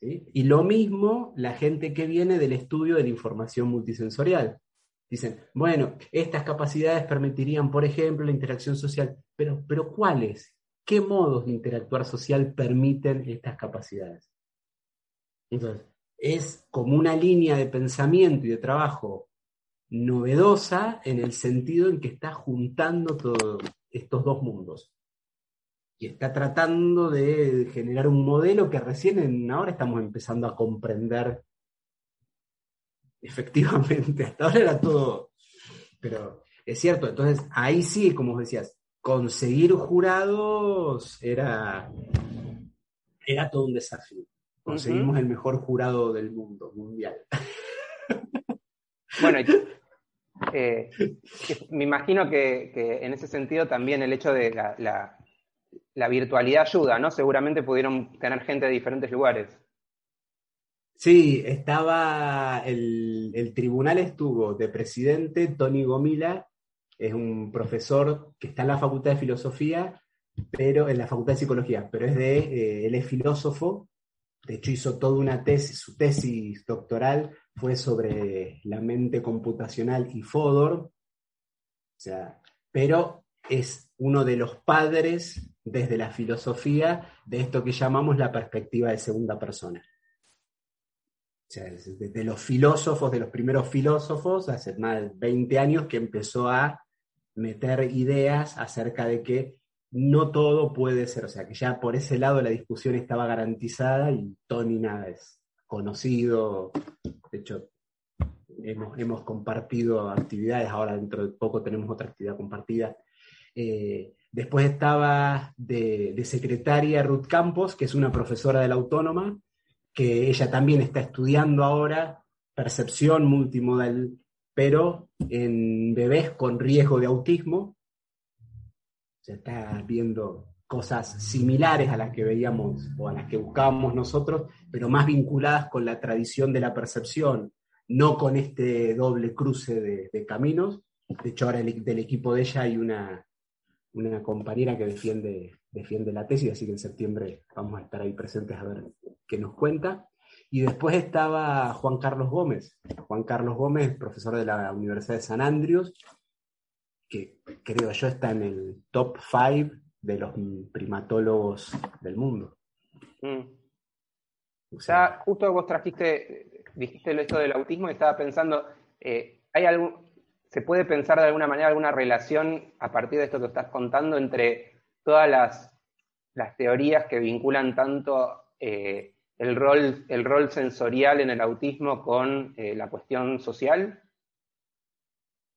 Y lo mismo la gente que viene del estudio de la información multisensorial. Dicen, bueno, estas capacidades permitirían, por ejemplo, la interacción social, pero, pero ¿cuáles? ¿Qué modos de interactuar social permiten estas capacidades? Entonces, es como una línea de pensamiento y de trabajo novedosa en el sentido en que está juntando todos estos dos mundos. Y está tratando de generar un modelo que recién ahora estamos empezando a comprender efectivamente. Hasta ahora era todo. Pero es cierto, entonces ahí sí, como decías, conseguir jurados era, era todo un desafío. Conseguimos el mejor jurado del mundo, mundial. Bueno, eh, me imagino que, en ese sentido también el hecho de la, virtualidad ayuda, ¿no? Seguramente pudieron tener gente de diferentes lugares. Sí, estaba, el, tribunal estuvo de presidente Tony Gomila, es un profesor que está en la Facultad de Filosofía, pero en la Facultad de Psicología, pero es de, eh, él es filósofo, de hecho hizo toda una tesis, su tesis doctoral fue sobre la mente computacional y Fodor, pero es uno de los padres desde la filosofía de esto que llamamos la perspectiva de segunda persona. De los filósofos, de los primeros filósofos, hace más de 20 años que empezó a meter ideas acerca de que no todo puede ser, o sea, que ya por ese lado la discusión estaba garantizada y Tony nada es conocido, de hecho, hemos, compartido actividades, ahora dentro de poco tenemos otra actividad compartida. Eh, después estaba de, secretaria Ruth Campos, que es una profesora de la Autónoma, que ella también está estudiando ahora percepción multimodal, pero en bebés con riesgo de autismo. Se está viendo cosas similares a las que veíamos o a las que buscábamos nosotros, pero más vinculadas con la tradición de la percepción, no con este doble cruce de, caminos. De hecho, ahora del equipo de ella hay una, una compañera que defiende, defiende la tesis, así que en septiembre vamos a estar ahí presentes a ver qué nos cuenta. Y después estaba Juan Carlos Gómez. Juan Carlos Gómez, profesor de la Universidad de San Andrews, que creo yo está en el top 5 de los primatólogos del mundo. Mm. O sea, justo vos trajiste, dijiste esto del autismo y estaba pensando, eh, ¿hay algún, se puede pensar de alguna manera alguna relación a partir de esto que estás contando entre todas las, teorías que vinculan tanto eh, el, rol, el rol sensorial en el autismo con eh, la cuestión social?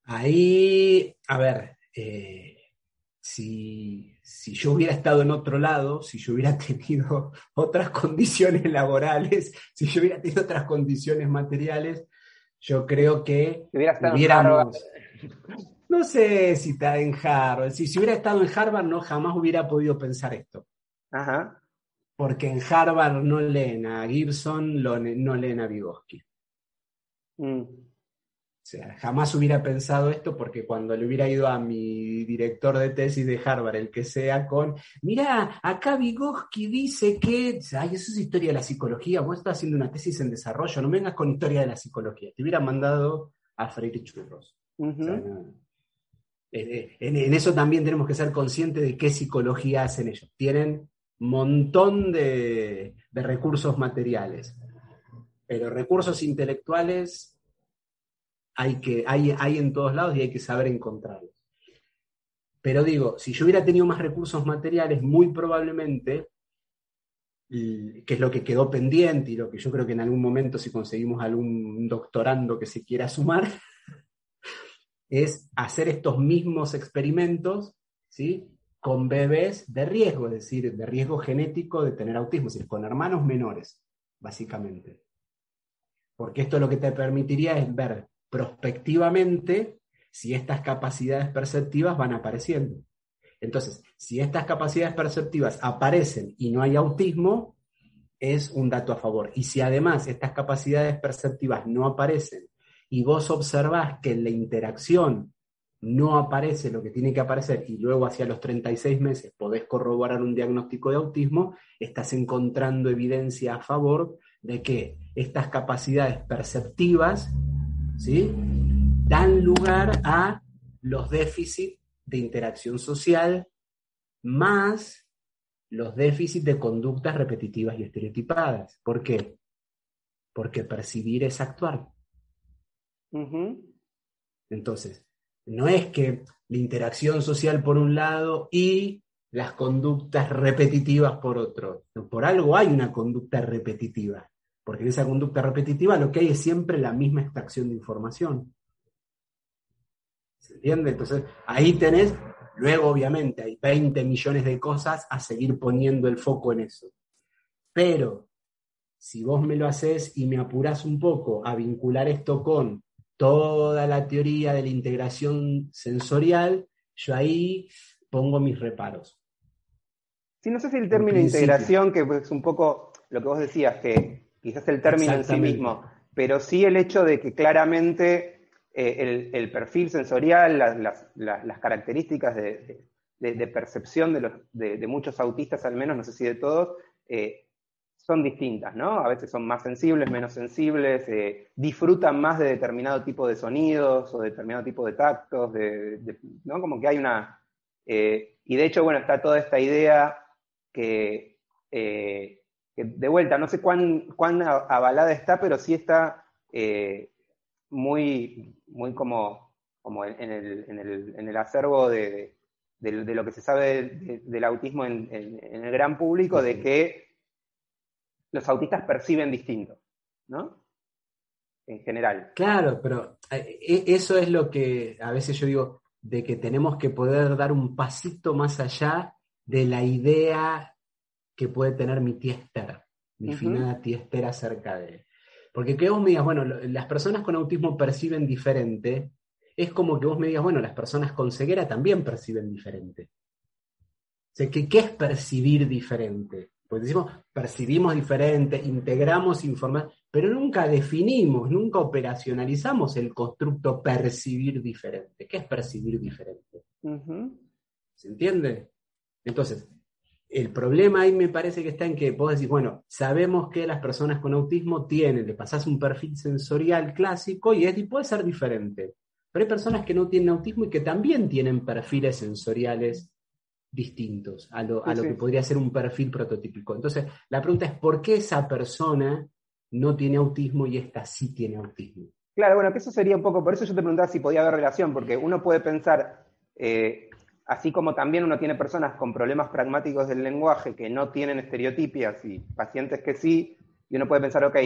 Ahí, a ver, eh, si, si, yo hubiera estado en otro lado, si yo hubiera <laughs> tenido otras condiciones laborales, si yo hubiera tenido otras condiciones materiales, yo creo que hubiéramos... No sé si está en Harvard. Si, si hubiera estado en Harvard, no jamás hubiera podido pensar esto. Ajá. Porque en Harvard no leen a Gibson, no leen a Vygotsky. Mm. O sea, jamás hubiera pensado esto porque cuando le hubiera ido a mi director de tesis de Harvard, el que sea, con, mira, acá Vygotsky dice que, ay, eso es historia de la psicología, vos estás haciendo una tesis en desarrollo, no vengas con historia de la psicología, te hubiera mandado a Freire Churros. en, eso también tenemos que ser conscientes de qué psicología hacen ellos. Tienen montón de, de recursos materiales, pero recursos intelectuales hay, que, hay, hay en todos lados y hay que saber encontrarlos. Pero digo, si yo hubiera tenido más recursos materiales, muy probablemente, que es lo que quedó pendiente y lo que yo creo que en algún momento si conseguimos algún doctorando que se quiera sumar, <laughs> es hacer estos mismos experimentos ¿sí? con bebés de riesgo, es decir, de riesgo genético de tener autismo, es decir, con hermanos menores, básicamente. Porque esto lo que te permitiría es ver prospectivamente si estas capacidades perceptivas van apareciendo. Entonces, si estas capacidades perceptivas aparecen y no hay autismo, es un dato a favor. Y si además estas capacidades perceptivas no aparecen y vos observás que en la interacción no aparece lo que tiene que aparecer y luego hacia los 36 meses podés corroborar un diagnóstico de autismo, estás encontrando evidencia a favor de que estas capacidades perceptivas ¿sí? dan lugar a los déficits de interacción social más los déficits de conductas repetitivas y estereotipadas. ¿Por qué? Porque percibir es actuar. Entonces, no es que la interacción social por un lado y las conductas repetitivas por otro. Por algo hay una conducta repetitiva. Porque en esa conducta repetitiva lo que hay es siempre la misma extracción de información. ¿Se entiende? Entonces, ahí tenés, luego obviamente hay 20 millones de cosas a seguir poniendo el foco en eso. Pero, si vos me lo haces y me apurás un poco a vincular esto con toda la teoría de la integración sensorial, yo ahí pongo mis reparos. Sí, no sé si el término integración, que es un poco lo que vos decías, que quizás el término en sí mismo, pero sí el hecho de que claramente eh, el, perfil sensorial, las, características de, percepción de, muchos autistas, al menos, no sé si de todos, eh, son distintas, ¿no? A veces son más sensibles, menos sensibles, eh, disfrutan más de determinado tipo de sonidos o determinado tipo de tactos, ¿no? Como que hay una... y de hecho, bueno, está toda esta idea que de vuelta, no sé cuán, cuán avalada está, pero sí está eh, muy, muy como, como en, el, en, el, en el acervo de, de, lo que se sabe del autismo en, el gran público, de que los autistas perciben distinto, ¿no? En general. Claro, pero eh, e, eso es lo que a veces yo digo, de que tenemos que poder dar un pasito más allá de la idea que puede tener mi tía Esther, mi finada tía Esther acerca de... Porque que vos me digas, bueno, las personas con autismo perciben diferente, es como que vos me digas, bueno, las personas con ceguera también perciben diferente. O sea, ¿qué, es percibir diferente? Pues decimos, percibimos diferente, integramos información, pero nunca definimos, nunca operacionalizamos el constructo percibir diferente. ¿Qué es percibir diferente? ¿Se entiende? Entonces, el problema ahí me parece que está en que vos decís, bueno, sabemos que las personas con autismo tienen, le pasás un perfil sensorial clásico y, es, puede ser diferente. Pero hay personas que no tienen autismo y que también tienen perfiles sensoriales distintos a lo, que podría ser un perfil prototípico. Entonces, la pregunta es, ¿por qué esa persona no tiene autismo y esta sí tiene autismo? Claro, bueno, que eso sería un poco, por eso yo te preguntaba si podía haber relación, porque uno puede pensar, eh, así como también uno tiene personas con problemas pragmáticos del lenguaje que no tienen estereotipias y pacientes que sí, y uno puede pensar, ok,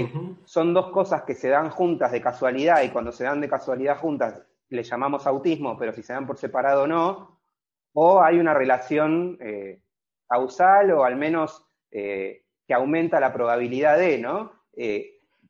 son dos cosas que se dan juntas de casualidad y cuando se dan de casualidad juntas le llamamos autismo, pero si se dan por separado no, o hay una relación eh, causal o al menos eh, que aumenta la probabilidad de, ¿no?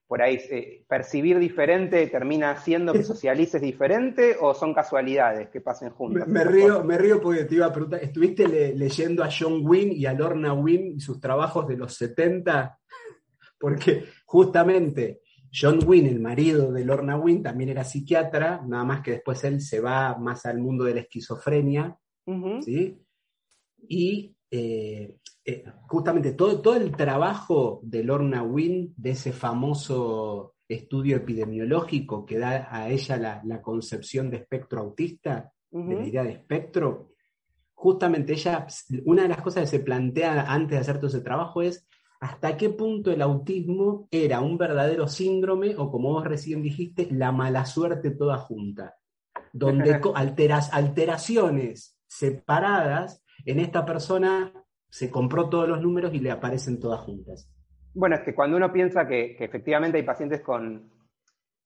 Por ahí eh, percibir diferente termina haciendo que socialices diferente o son casualidades que pasen juntas? Me, río, me río porque te iba a preguntar, ¿estuviste leyendo a John Wynne y a Lorna Wynne y sus trabajos de los 70? <laughs> Porque justamente John Wynne, el marido de Lorna Wynne, también era psiquiatra, nada más que después él se va más al mundo de la esquizofrenia, ¿sí? Y eh, eh, justamente todo, todo el trabajo de Lorna Wynne, de ese famoso estudio epidemiológico que da a ella la, concepción de espectro autista, de la idea de espectro, justamente ella, una de las cosas que se plantea antes de hacer todo ese trabajo es hasta qué punto el autismo era un verdadero síndrome o como vos recién dijiste, la mala suerte toda junta, donde alteras, alteraciones separadas en esta persona se compró todos los números y le aparecen todas juntas. Bueno, es que cuando uno piensa que, efectivamente hay pacientes con,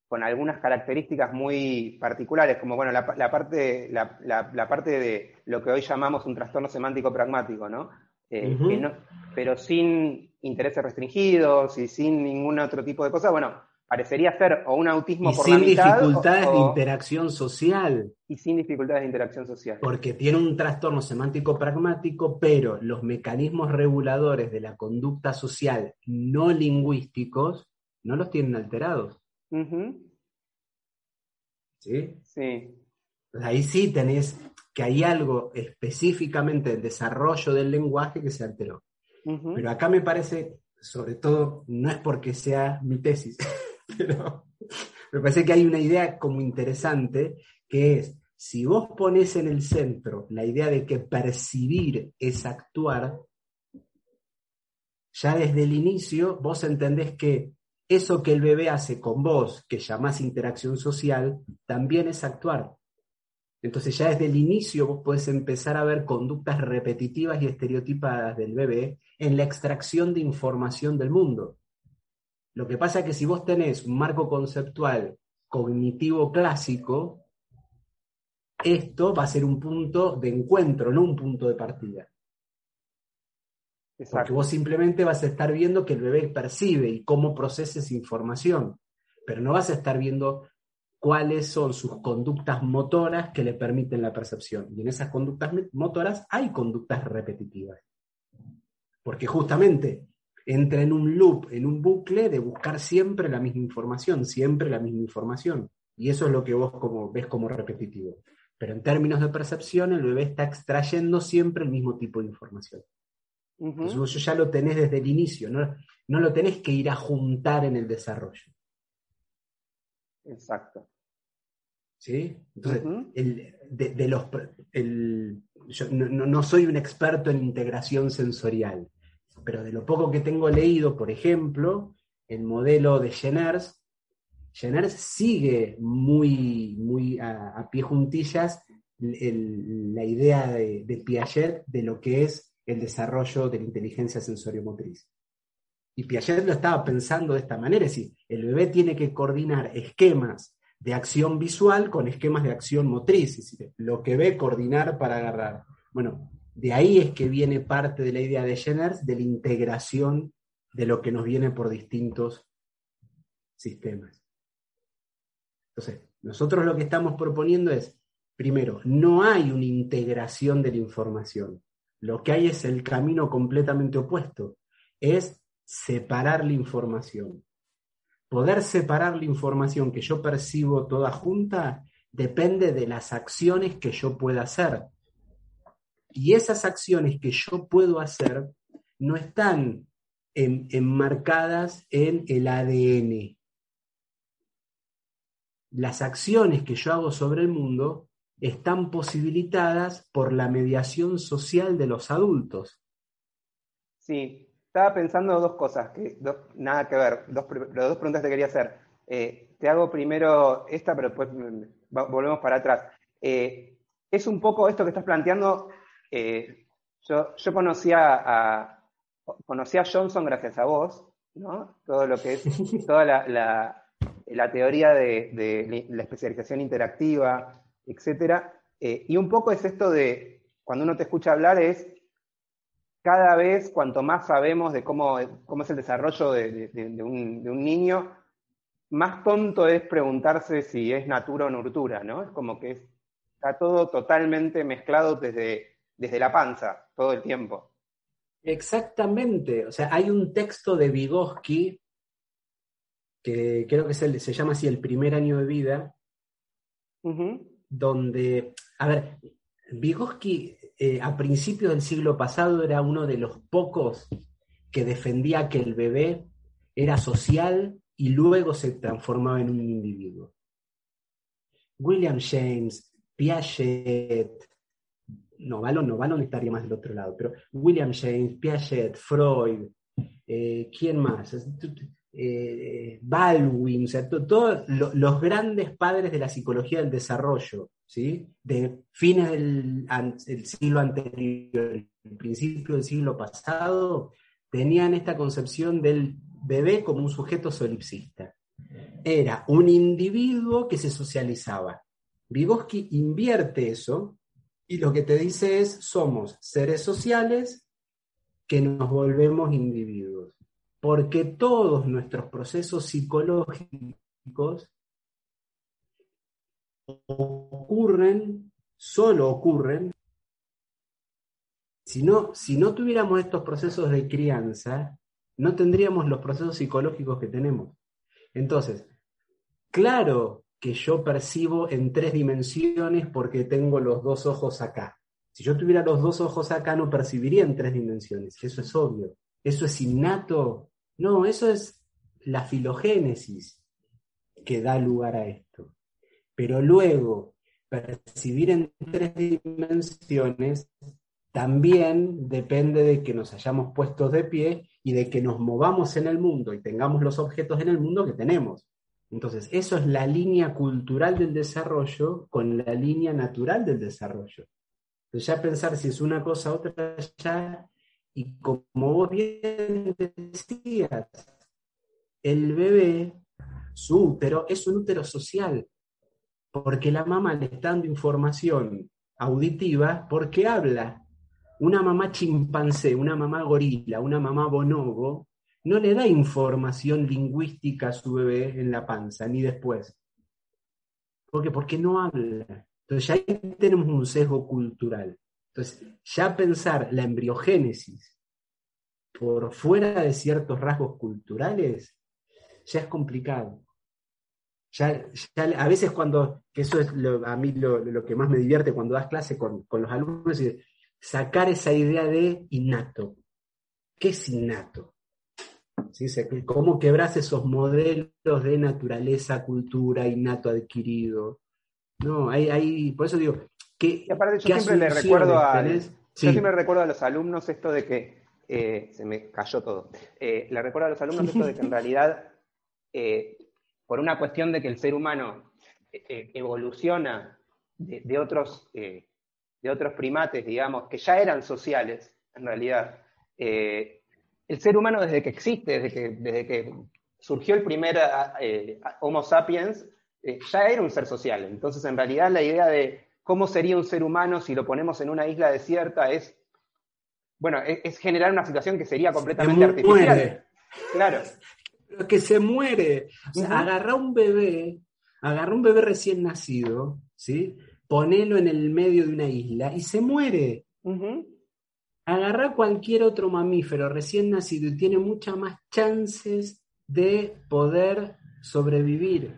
algunas características muy particulares, como bueno, la, parte, la, parte de lo que hoy llamamos un trastorno semántico pragmático, ¿no? Eh, pero sin intereses restringidos y sin ningún otro tipo de cosas, bueno, parecería ser o un autismo por sin dificultades de interacción social. Y sin dificultades de interacción social. Porque tiene un trastorno semántico pragmático, pero los mecanismos reguladores de la conducta social no lingüísticos no los tienen alterados. ¿Sí? Sí. Ahí sí tenés que hay algo específicamente del desarrollo del lenguaje que se alteró. Pero acá me parece, sobre todo, no es porque sea mi tesis, <laughs> pero me parece que hay una idea como interesante que es, si vos pones en el centro la idea de que percibir es actuar, ya desde el inicio vos entendés que eso que el bebé hace con vos, que llamás interacción social, también es actuar. Entonces ya desde el inicio vos podés empezar a ver conductas repetitivas y estereotipadas del bebé en la extracción de información del mundo. Lo que pasa es que si vos tenés un marco conceptual cognitivo clásico, esto va a ser un punto de encuentro, no un punto de partida. Porque vos simplemente vas a estar viendo que el bebé percibe y cómo procesa esa información, pero no vas a estar viendo cuáles son sus conductas motoras que le permiten la percepción. Y en esas conductas motoras hay conductas repetitivas. Porque justamente entra en un loop, en un bucle de buscar siempre la misma información, siempre la misma información. Y eso es lo que vos como, ves como repetitivo. Pero en términos de percepción, el bebé está extrayendo siempre el mismo tipo de información. eso ya lo tenés desde el inicio, no, no lo tenés que ir a juntar en el desarrollo. Exacto. ¿Sí? Entonces, de, los, yo no, no, soy un experto en integración sensorial, pero de lo poco que tengo leído, por ejemplo, el modelo de Jenners, Jenners sigue muy, muy a, pie juntillas la idea de, Piaget de lo que es el desarrollo de la inteligencia sensoriomotriz. Y Piaget lo estaba pensando de esta manera, es decir, el bebé tiene que coordinar esquemas de acción visual con esquemas de acción motriz, es decir, lo que ve coordinar para agarrar. Bueno, de ahí es que viene parte de la idea de Jenners de la integración de lo que nos viene por distintos sistemas. Entonces, nosotros lo que estamos proponiendo es, primero, no hay una integración de la información. Lo que hay es el camino completamente opuesto, es separar la información. Poder separar la información que yo percibo toda junta depende de las acciones que yo pueda hacer. Y esas acciones que yo puedo hacer no están enmarcadas en el ADN. Las acciones que yo hago sobre el mundo están posibilitadas por la mediación social de los adultos. Sí, estaba pensando dos cosas, que nada que ver, dos, dos preguntas que quería hacer. Eh, te hago primero esta, pero después mm, volvemos para atrás. Eh, es un poco esto que estás planteando. Eh, yo, yo conocía a, a Johnson gracias a vos, ¿no? Todo lo que es, <laughs> toda la, teoría de, la especialización interactiva, etcétera. y un poco es esto de, cuando uno te escucha hablar, es cada vez cuanto más sabemos de cómo, cómo es el desarrollo de, un, niño, más tonto es preguntarse si es natura o nurtura, ¿no? Es como que está todo totalmente mezclado desde, desde la panza, todo el tiempo. Exactamente. O sea, hay un texto de Vygotsky, que creo que se llama así El primer año de vida, donde, a ver, Vygotsky eh, a principios del siglo pasado era uno de los pocos que defendía que el bebé era social y luego se transformaba en un individuo. William James, Piaget, no, Ballon no, Ballon estaría más del otro lado, pero William James, Piaget, Freud, eh, ¿quién más? Eh, Baldwin, o sea, todos los grandes padres de la psicología del desarrollo, ¿sí? de fines del, siglo anterior, el principio del siglo pasado, tenían esta concepción del bebé como un sujeto solipsista. Era un individuo que se socializaba. Vygotsky invierte eso y lo que te dice es, somos seres sociales que nos volvemos individuos porque todos nuestros procesos psicológicos ocurren, solo ocurren, si no, si no tuviéramos estos procesos de crianza, no tendríamos los procesos psicológicos que tenemos. Entonces, claro que yo percibo en tres dimensiones porque tengo los dos ojos acá. Si yo tuviera los dos ojos acá, no percibiría en tres dimensiones. Eso es obvio. Eso es innato no, eso es la filogénesis que da lugar a esto. Pero luego, percibir en tres dimensiones también depende de que nos hayamos puesto de pie y de que nos movamos en el mundo y tengamos los objetos en el mundo que tenemos. Entonces, eso es la línea cultural del desarrollo con la línea natural del desarrollo. Entonces, ya pensar si es una cosa u otra ya y como vos bien decías, el bebé, su útero, es un útero social, porque la mamá le está dando información auditiva porque habla. Una mamá chimpancé, una mamá gorila, una mamá bonobo, no le da información lingüística a su bebé en la panza, ni después. ¿Por qué? Porque no habla. Entonces ya ahí tenemos un sesgo cultural. Entonces, ya pensar la embriogénesis por fuera de ciertos rasgos culturales, ya es complicado. Ya, a veces cuando, que eso es a mí lo, que más me divierte cuando das clase con, los alumnos, es sacar esa idea de innato. ¿Qué es innato? ¿Sí? ¿Cómo quebras esos modelos de naturaleza, cultura, innato adquirido? No, hay, hay por eso digo, y aparte yo siempre le recuerdo a, yo siempre recuerdo a los alumnos esto de que eh, se me cayó todo. Eh, le recuerdo a los alumnos esto de que en <laughs> realidad, eh, por una cuestión de que el ser humano evoluciona de, otros, de otros primates, digamos, que ya eran sociales, en realidad, el ser humano desde que existe, desde que, desde que surgió el primer Homo sapiens, ya era un ser social. Entonces, en realidad, la idea de cómo sería un ser humano si lo ponemos en una isla desierta es, bueno, es, generar una situación que sería completamente artificial. Claro. Pero que se muere. O agarra un bebé, agarra un bebé recién nacido, ¿sí? Ponelo en el medio de una isla y se muere. Agarra cualquier otro mamífero recién nacido y tiene muchas más chances de poder sobrevivir.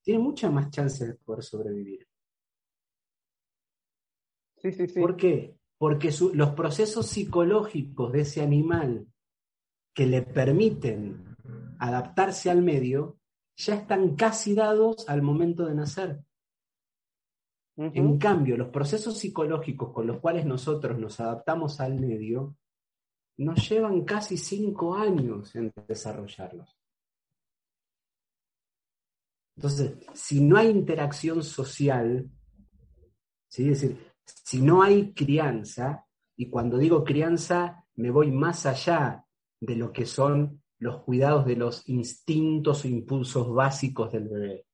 Tiene muchas más chances de poder sobrevivir. ¿Por qué? Porque los procesos psicológicos de ese animal que le permiten adaptarse al medio ya están casi dados al momento de nacer. En cambio, los procesos psicológicos con los cuales nosotros nos adaptamos al medio nos llevan casi cinco años en desarrollarlos. Entonces, si no hay interacción social, ¿sí? es decir, si no hay crianza, y cuando digo crianza me voy más allá de lo que son los cuidados de los instintos o impulsos básicos del bebé,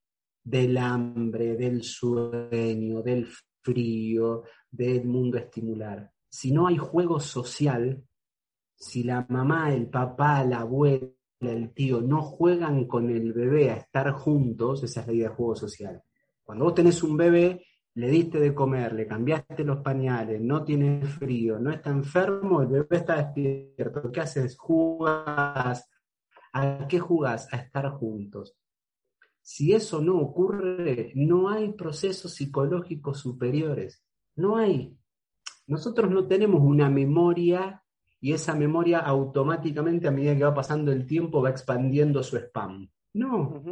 del hambre, del sueño, del frío, del mundo estimular. Si no hay juego social, si la mamá, el papá, la abuela, el tío no juegan con el bebé a estar juntos, esa es la idea de juego social. Cuando vos tenés un bebé, le diste de comer, le cambiaste los pañales, no tiene frío, no está enfermo, el bebé está despierto. ¿Qué haces? Jugás. ¿A qué jugás? A estar juntos. Si eso no ocurre, no hay procesos psicológicos superiores. No hay. Nosotros no tenemos una memoria y esa memoria automáticamente a medida que va pasando el tiempo va expandiendo su spam. No.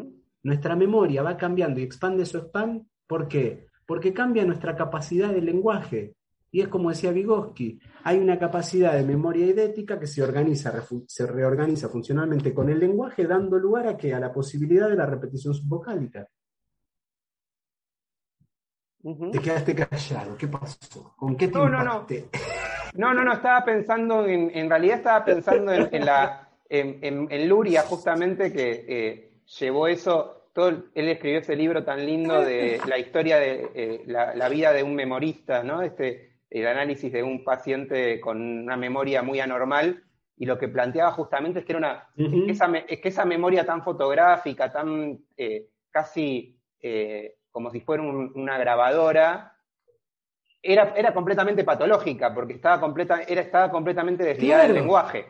Nuestra memoria va cambiando y expande su spam. ¿Por qué? Porque cambia nuestra capacidad de lenguaje. Y es como decía Vygotsky, hay una capacidad de memoria idética que se organiza, se reorganiza funcionalmente con el lenguaje, dando lugar a que a la posibilidad de la repetición subvocálica. Te quedaste callado, ¿qué pasó? ¿Con qué te no, no, no. no, no, no, estaba pensando, en, en realidad estaba pensando en, la, en, Luria, justamente, que eh, llevó eso, todo, él escribió ese libro tan lindo de la historia de eh, la, la, vida de un memorista, ¿no? Este, el análisis de un paciente con una memoria muy anormal y lo que planteaba justamente es que era una esa, es que esa memoria tan fotográfica, tan eh, casi eh, como si fuera una grabadora, era, era, completamente patológica, porque estaba, completa, era, estaba completamente desligada del lenguaje.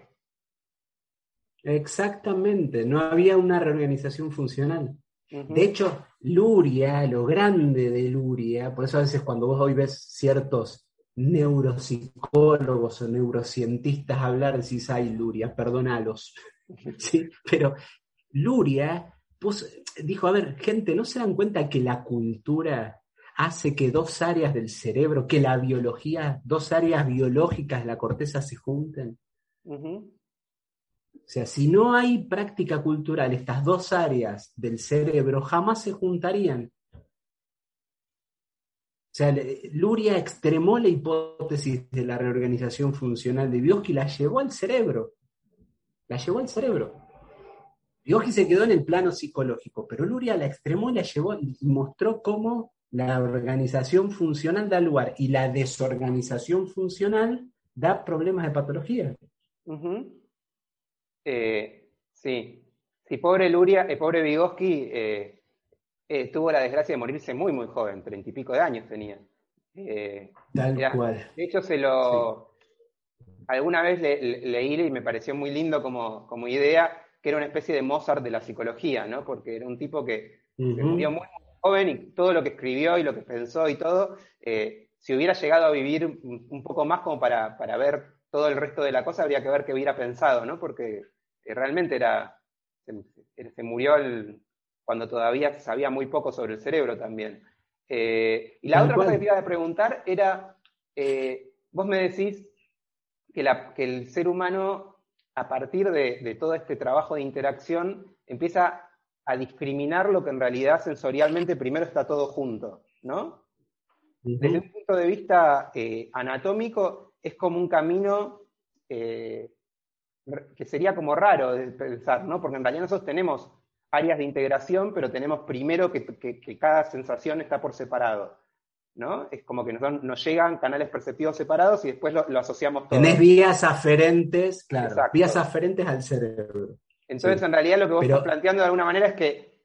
Exactamente, no había una reorganización funcional. De hecho, Luria, lo grande de Luria, por eso a veces cuando vos hoy ves ciertos neuropsicólogos o neurocientistas hablar, decís, ay, Luria, perdonalos. <laughs> ¿Sí? Pero Luria dijo, a ver, gente, ¿no se dan cuenta que la cultura hace que dos áreas del cerebro, que la biología, dos áreas biológicas de la corteza se junten? O sea, si no hay práctica cultural, estas dos áreas del cerebro jamás se juntarían. O sea, Luria extremó la hipótesis de la reorganización funcional de Vygotsky la llevó al cerebro. La llevó al cerebro. Vygotsky se quedó en el plano psicológico, pero Luria la extremó y la llevó y mostró cómo la organización funcional da lugar y la desorganización funcional da problemas de patología. Eh, sí. Sí, pobre Luria, eh, pobre Vygotsky, eh, eh, tuvo la desgracia de morirse muy, muy joven, treinta y pico de años tenía. Eh, Tal cual. De hecho, se lo. Alguna vez leí y me pareció muy lindo como, como, idea, que era una especie de Mozart de la psicología, ¿no? Porque era un tipo que se murió muy, joven y todo lo que escribió y lo que pensó y todo, eh, si hubiera llegado a vivir un, poco más como para, para, ver todo el resto de la cosa, habría que ver qué hubiera pensado, ¿no? Porque realmente era. Se, se murió el, cuando todavía sabía muy poco sobre el cerebro también. Eh, y la otra cosa que te iba a preguntar era, eh, vos me decís que, el ser humano, a partir de, todo este trabajo de interacción, empieza a discriminar lo que en realidad sensorialmente primero está todo junto, ¿no? Desde un punto de vista eh, anatómico, es como un camino que sería como raro de pensar, ¿no? Porque en realidad nosotros tenemos áreas de integración, pero tenemos primero que, cada sensación está por separado. ¿no? Es como que nos, llegan canales perceptivos separados y después lo, asociamos todo. Tenés vías aferentes, claro, vías aferentes al cerebro. Entonces, en realidad, lo que vos estás planteando de alguna manera es que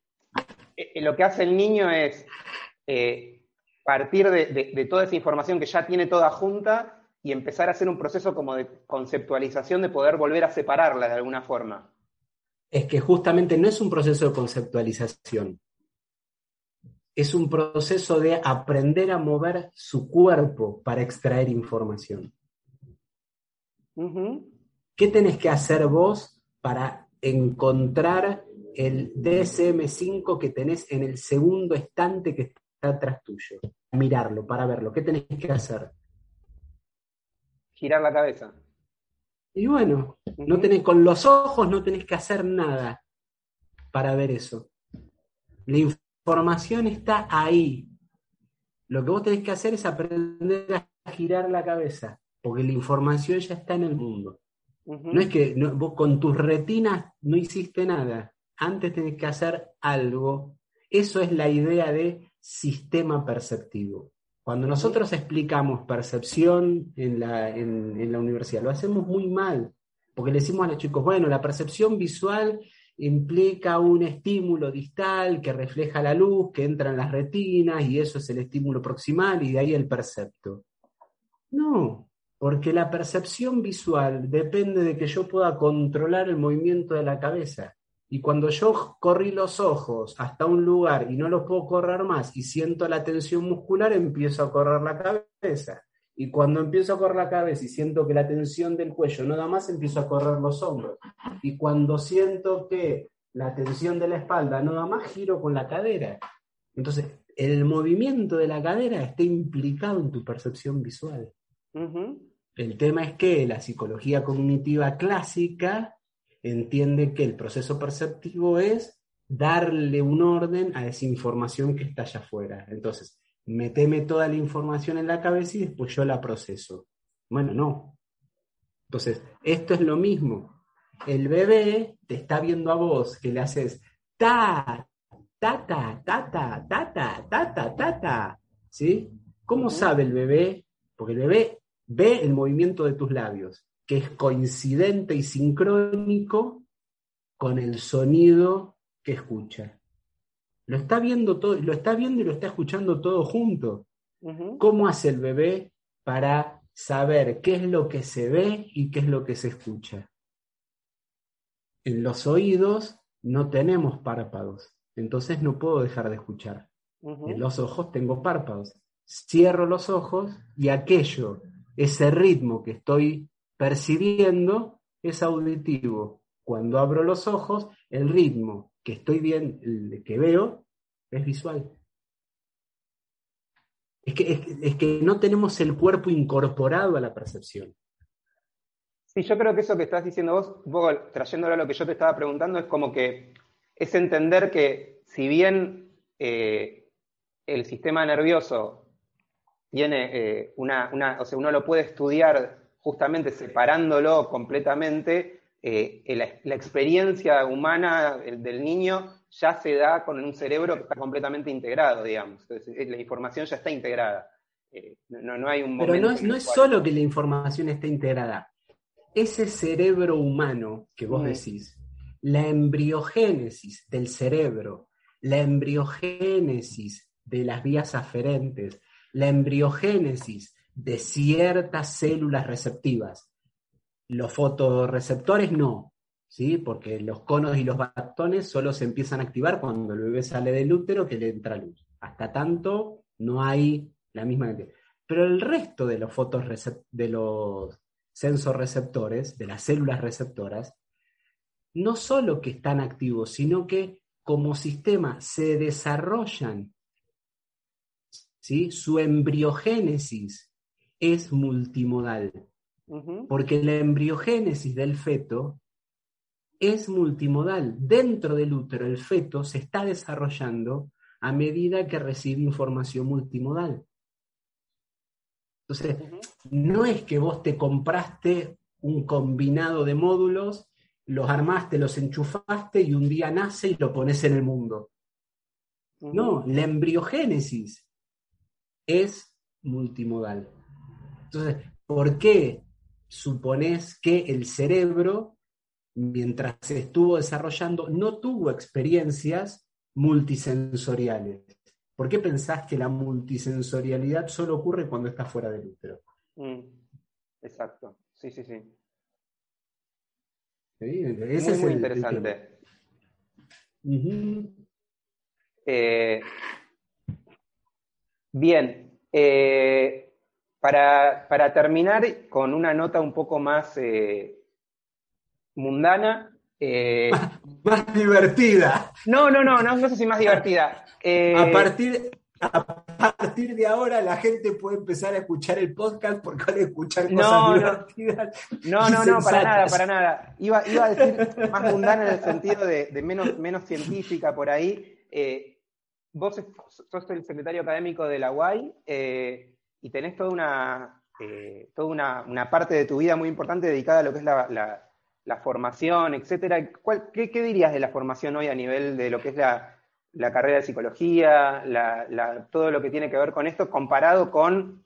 eh, eh, lo que hace el niño es eh, partir de, toda esa información que ya tiene toda junta y empezar a hacer un proceso como de conceptualización de poder volver a separarla de alguna forma es que justamente no es un proceso de conceptualización, es un proceso de aprender a mover su cuerpo para extraer información. ¿Qué tenés que hacer vos para encontrar el DSM5 que tenés en el segundo estante que está atrás tuyo? Mirarlo, para verlo. ¿Qué tenés que hacer? Girar la cabeza. Y bueno, no tenés, con los ojos no tenés que hacer nada para ver eso. La información está ahí. Lo que vos tenés que hacer es aprender a girar la cabeza, porque la información ya está en el mundo. No es que vos con tus retinas no hiciste nada, antes tenés que hacer algo. Eso es la idea de sistema perceptivo. Cuando nosotros explicamos percepción en la, en la universidad, lo hacemos muy mal, porque le decimos a los chicos, bueno, la percepción visual implica un estímulo distal que refleja la luz, que entra en las retinas y eso es el estímulo proximal y de ahí el percepto. No, porque la percepción visual depende de que yo pueda controlar el movimiento de la cabeza. Y cuando yo corrí los ojos hasta un lugar y no los puedo correr más y siento la tensión muscular, empiezo a correr la cabeza. Y cuando empiezo a correr la cabeza y siento que la tensión del cuello no da más, empiezo a correr los hombros. Y cuando siento que la tensión de la espalda no da más, giro con la cadera. Entonces, el movimiento de la cadera está implicado en tu percepción visual. El tema es que la psicología cognitiva clásica entiende que el proceso perceptivo es darle un orden a esa información que está allá afuera. Entonces, meteme toda la información en la cabeza y después yo la proceso. Bueno, no. Entonces, esto es lo mismo. El bebé te está viendo a vos que le haces ta, ta, ta, ta, ta, ta, ta, ta, ta, ta, ta. ¿Sí? ¿Cómo sabe el bebé? Porque el bebé ve el movimiento de tus labios, que es coincidente y sincrónico con el sonido que escucha. Lo está viendo todo, lo está viendo y lo está escuchando todo junto. ¿Cómo hace el bebé para saber qué es lo que se ve y qué es lo que se escucha? En los oídos no tenemos párpados, entonces no puedo dejar de escuchar. En los ojos tengo párpados. Cierro los ojos y aquello, ese ritmo que estoy percibiendo, es auditivo. Cuando abro los ojos, el ritmo que estoy bien, que veo, es visual. Es que, es, que no tenemos el cuerpo incorporado a la percepción. Sí, yo creo que eso que estás diciendo vos, un poco trayéndolo a lo que yo te estaba preguntando, es como que es entender que si bien eh, el sistema nervioso tiene eh, una, una, o sea, uno lo puede estudiar justamente separándolo completamente, eh, la, experiencia humana del niño ya se da con un cerebro que está completamente integrado, digamos. La información ya está integrada. Eh, no, hay un Pero no, no es solo que la información esté integrada. Ese cerebro humano que vos mm. decís, la embriogénesis del cerebro, la embriogénesis de las vías aferentes, la embriogénesis de ciertas células receptivas, los fotoreceptores no, ¿sí? porque los conos y los bastones solo se empiezan a activar cuando el bebé sale del útero que le entra luz. Hasta tanto no hay la misma Pero el resto de los, de los sensorreceptores, de las células receptoras, no solo que están activos, sino que como sistema se desarrollan. ¿sí? Su embriogénesis es multimodal porque la embriogénesis del feto es multimodal. Dentro del útero el feto se está desarrollando a medida que recibe información multimodal. Entonces, no es que vos te compraste un combinado de módulos, los armaste, los enchufaste y un día nace y lo pones en el mundo. No, la embriogénesis es multimodal. Entonces, ¿por qué suponés que el cerebro, mientras se estuvo desarrollando, no tuvo experiencias multisensoriales. ¿Por qué pensás que la multisensorialidad solo ocurre cuando está fuera del útero? Mm, exacto, sí, sí, sí. Ese es muy interesante. Eh, bien, eh, para, terminar con una nota un poco más eh, mundana. Eh, <laughs> más divertida. No, no, no, no, no sé si más divertida. Eh, a, partir, a partir de ahora la gente puede empezar a escuchar el podcast porque van a escuchar cosas no, divertidas. No, no, no, para nada, para nada. Iba, a decir más mundana en el sentido de, menos, menos científica por ahí. vos sos el secretario académico de la UAI y tenés toda una, eh, toda una, parte de tu vida muy importante dedicada a lo que es la, formación, etcétera. qué, dirías de la formación hoy a nivel de lo que es la, carrera de psicología, todo lo que tiene que ver con esto, comparado con,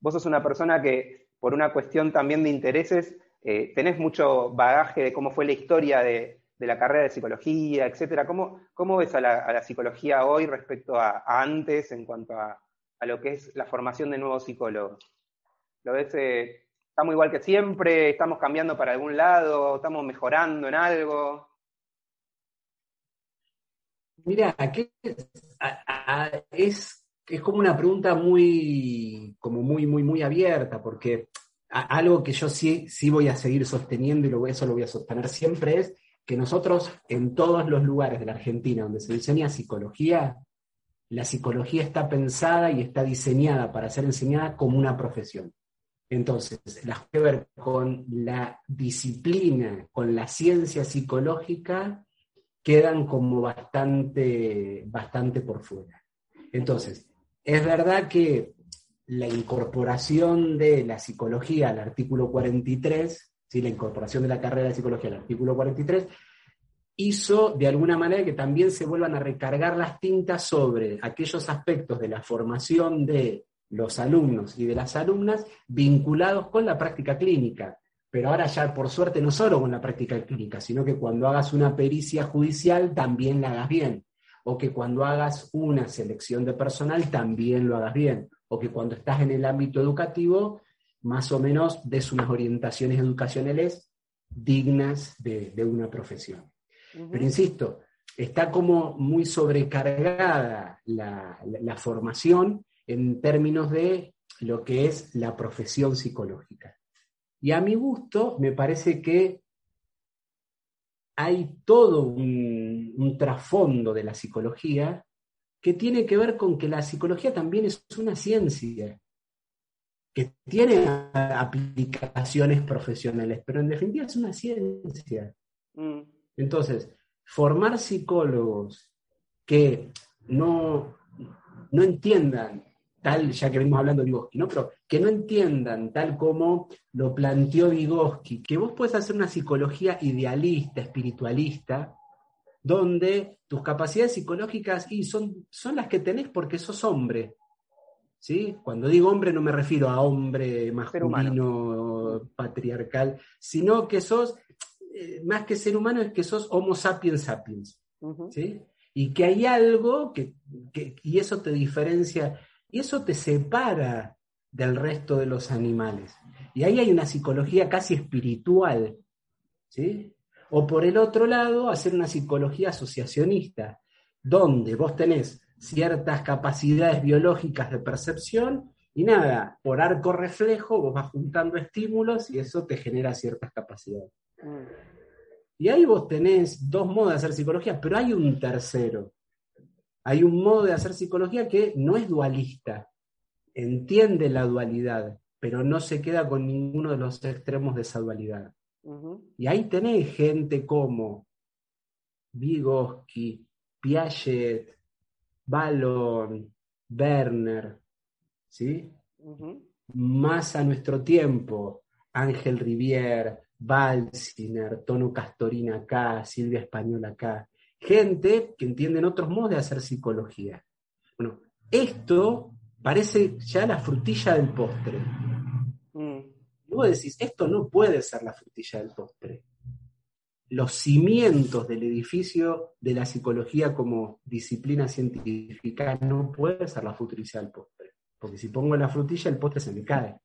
vos sos una persona que por una cuestión también de intereses, eh, tenés mucho bagaje de cómo fue la historia de, de la carrera de psicología, etcétera. ¿Cómo, cómo ves a la, psicología hoy respecto a, antes en cuanto a, lo que es la formación de nuevos psicólogos? ¿Lo ves? Eh, ¿Estamos igual que siempre? ¿Estamos cambiando para algún lado? ¿Estamos mejorando en algo? Mira, es, es como una pregunta muy, como muy, muy, muy abierta, porque algo que yo sí, sí voy a seguir sosteniendo y lo, eso lo voy a sostener siempre es que nosotros en todos los lugares de la Argentina donde se enseña psicología, la psicología está pensada y está diseñada para ser enseñada como una profesión. Entonces, las que ver con la disciplina, con la ciencia psicológica, quedan como bastante, bastante por fuera. Entonces, es verdad que la incorporación de la psicología al artículo 43 la incorporación de la carrera de psicología al artículo 43, hizo de alguna manera que también se vuelvan a recargar las tintas sobre aquellos aspectos de la formación de los alumnos y de las alumnas vinculados con la práctica clínica. Pero ahora ya, por suerte, no solo con la práctica clínica, sino que cuando hagas una pericia judicial también la hagas bien. O que cuando hagas una selección de personal también lo hagas bien. O que cuando estás en el ámbito educativo más o menos des unas orientaciones educacionales dignas de, una profesión. Pero insisto, está como muy sobrecargada la, formación en términos de lo que es la profesión psicológica. Y a mi gusto me parece que hay todo un, un, trasfondo de la psicología que tiene que ver con que la psicología también es una ciencia que tiene aplicaciones profesionales, pero en definitiva es una ciencia. Mm. Entonces, formar psicólogos que no, no entiendan tal, ya que venimos hablando de Vygotsky, ¿no? pero que no entiendan tal como lo planteó Vygotsky, que vos puedes hacer una psicología idealista, espiritualista, donde tus capacidades psicológicas y son, son las que tenés porque sos hombre, cuando digo hombre no me refiero a hombre masculino, patriarcal, sino que sos, eh, más que ser humano, es que sos homo sapiens sapiens, Y que hay algo que, y eso te diferencia, y eso te separa del resto de los animales. Y ahí hay una psicología casi espiritual, ¿sí? O por el otro lado, hacer una psicología asociacionista, donde vos tenés ciertas capacidades biológicas de percepción y nada, por arco reflejo vos vas juntando estímulos y eso te genera ciertas capacidades. Y ahí vos tenés dos modos de hacer psicología, pero hay un tercero. Hay un modo de hacer psicología que no es dualista, entiende la dualidad, pero no se queda con ninguno de los extremos de esa dualidad. Y ahí tenés gente como Vygotsky, Piaget, Ballon, Werner, ¿sí? Más a nuestro tiempo, Ángel Rivière, Balsiner, Tono Castorina acá, Silvia Español acá. Gente que entienden otros modos de hacer psicología. Bueno, esto parece ya la frutilla del postre. Mm. Y vos decís, esto no puede ser la frutilla del postre los cimientos del edificio de la psicología como disciplina científica no puede ser la frutilla del postre. Porque si pongo la frutilla, el postre se me cae.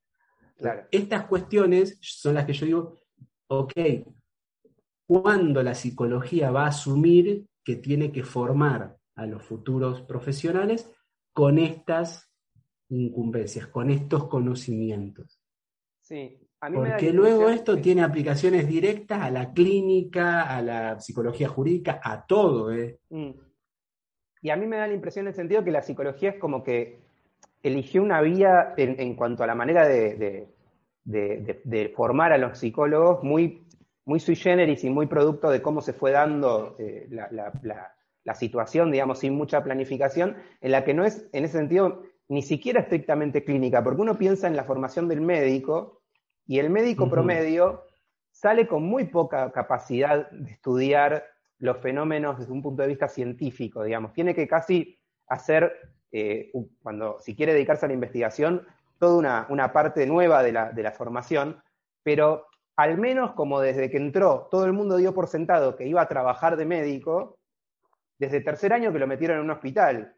Estas cuestiones son las que yo digo, ok, ¿cuándo la psicología va a asumir que tiene que formar a los futuros profesionales con estas incumbencias, con estos conocimientos? Sí, porque luego esto tiene aplicaciones directas a la clínica, a la psicología jurídica, a todo. ¿eh? Mm. Y a mí me da la impresión en el sentido que la psicología es como que eligió una vía en, cuanto a la manera de, formar a los psicólogos muy, muy sui generis y muy producto de cómo se fue dando eh, la situación, digamos, sin mucha planificación, en la que no es, en ese sentido, ni siquiera estrictamente clínica, porque uno piensa en la formación del médico y el médico promedio sale con muy poca capacidad de estudiar los fenómenos desde un punto de vista científico, digamos. Tiene que casi hacer, eh, cuando si quiere dedicarse a la investigación, toda una, parte nueva de la, de la formación, pero al menos como desde que entró, todo el mundo dio por sentado que iba a trabajar de médico, desde tercer año que lo metieron en un hospital.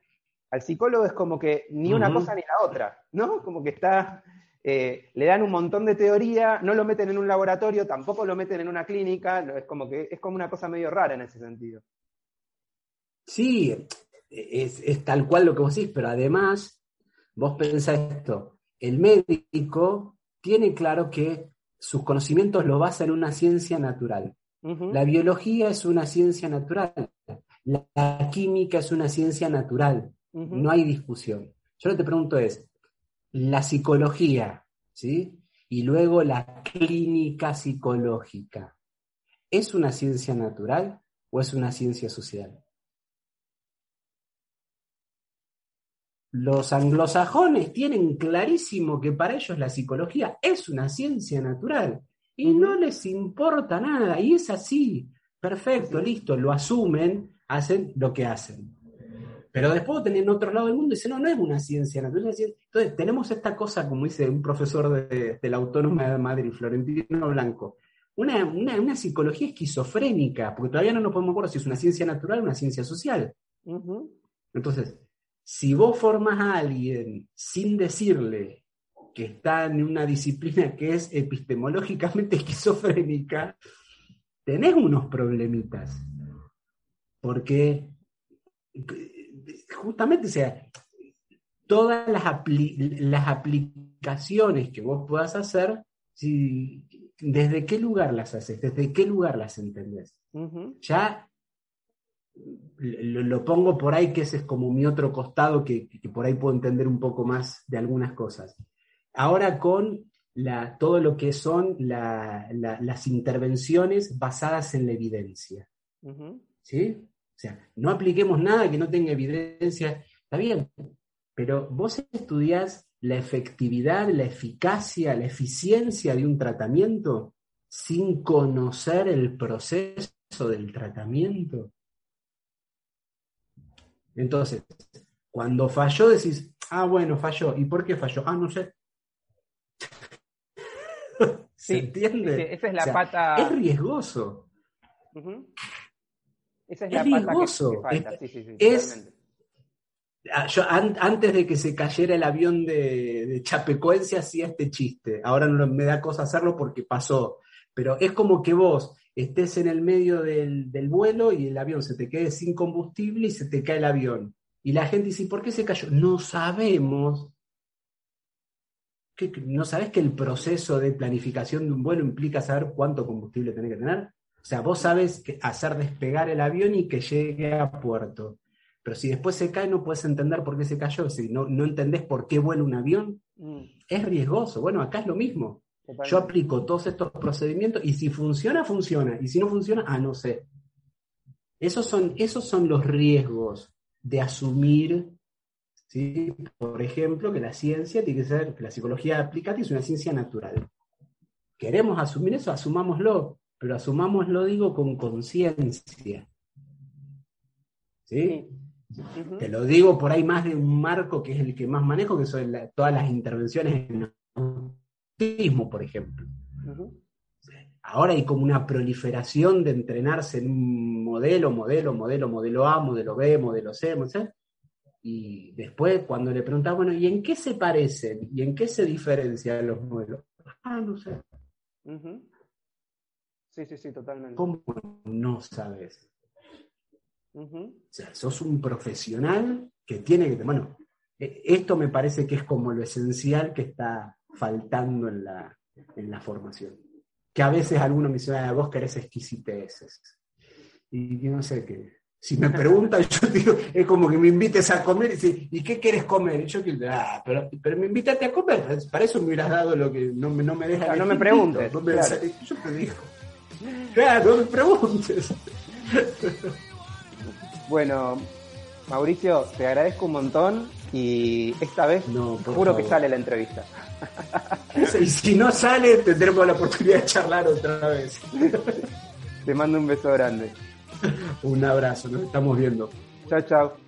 Al psicólogo es como que ni una cosa ni la otra, ¿no? Como que está, eh, le dan un montón de teoría, no lo meten en un laboratorio, tampoco lo meten en una clínica, es como que es como una cosa medio rara en ese sentido. Sí, es, es tal cual lo que vos decís, pero además, vos pensás esto, el médico tiene claro que sus conocimientos lo basa en una ciencia natural. La biología es una ciencia natural, la, química es una ciencia natural, no hay discusión. Yo lo que te pregunto es, la psicología, ¿sí? Y luego la clínica psicológica, ¿es una ciencia natural o es una ciencia social? Los anglosajones tienen clarísimo que para ellos la psicología es una ciencia natural y no les importa nada, y es así, perfecto, listo, lo asumen, hacen lo que hacen. Pero después en otro lado del mundo dicen, no, no es una ciencia natural. Entonces tenemos esta cosa, como dice un profesor de, la Autónoma de Madrid, Florentino Blanco, una, una, psicología esquizofrénica, porque todavía no nos podemos acordar si es una ciencia natural o una ciencia social. Entonces, si vos formas a alguien sin decirle que está en una disciplina que es epistemológicamente <laughs> esquizofrénica, tenés unos problemitas. Porque justamente, o sea, todas las, las aplicaciones que vos puedas hacer, si, ¿desde qué lugar las haces? ¿Desde qué lugar las entendés? Ya lo, pongo por ahí, que ese es como mi otro costado, que, por ahí puedo entender un poco más de algunas cosas. Ahora con la, todo lo que son las intervenciones basadas en la evidencia. ¿Sí? O sea, no apliquemos nada que no tenga evidencia. Está bien, pero vos estudiás la efectividad, la eficacia, la eficiencia de un tratamiento sin conocer el proceso del tratamiento. Entonces, cuando falló, decís, ah, bueno, falló. ¿Y por qué falló? Ah, no sé. <laughs> ¿Se entiende? esa es la pata. Es riesgoso. Esa es, la riesgoso. pata que, falta. sí, sí, sí, es, ah, yo, antes de que se cayera el avión de, de Chapecoense hacía este chiste. Ahora no me da cosa hacerlo porque pasó. Pero es como que vos estés en el medio del, vuelo y el avión se te quede sin combustible y se te cae el avión. Y la gente dice, ¿por qué se cayó? No sabemos. ¿No sabes que el proceso de planificación de un vuelo implica saber cuánto combustible tiene que tener? O sea, vos sabes que hacer despegar el avión y que llegue a puerto. Pero si después se cae, no puedes entender por qué se cayó. Si no, no entendés por qué vuela un avión, mm. es riesgoso. Bueno, acá es lo mismo. Yo aplico todos estos procedimientos y si funciona, funciona. Y si no funciona, ah, no sé. Esos son, esos son los riesgos de asumir, ¿sí? por ejemplo, que la ciencia tiene que ser, que la psicología aplicada es una ciencia natural. Queremos asumir eso, asumámoslo, pero asumámoslo, digo, con conciencia. ¿Sí? Te lo digo por ahí más de un marco que es el que más manejo, que son todas las intervenciones en por ejemplo. Ahora hay como una proliferación de entrenarse en un modelo, modelo, modelo, modelo A, modelo B, modelo C, Y después cuando le preguntaba, bueno, ¿y en qué se parecen? ¿Y en qué se diferencian los modelos? Ah, no sé. Sí, sí, sí, totalmente. ¿Cómo no sabes? O sea, sos un profesional que tiene que, bueno, e, esto me parece que es como lo esencial que está faltando en la, en la formación. Que a veces algunos me dicen, ah, vos querés exquisiteces. Y yo no sé qué. Si me preguntan, yo <laughs> digo, es como que me invites a comer y dices, ¿y qué quieres comer? Y yo digo, ah, pero, pero me invítate a comer. Para eso me hubieras dado lo que no, no me deja. no me preguntes. <laughs> Yo te digo. Claro, no me preguntes. Bueno, Mauricio, te agradezco un montón y esta vez No, juro que sale la entrevista. <laughs> Y si no sale, tendremos la oportunidad de charlar otra vez. Te mando un beso grande. Un abrazo, nos estamos viendo. Chao, chao.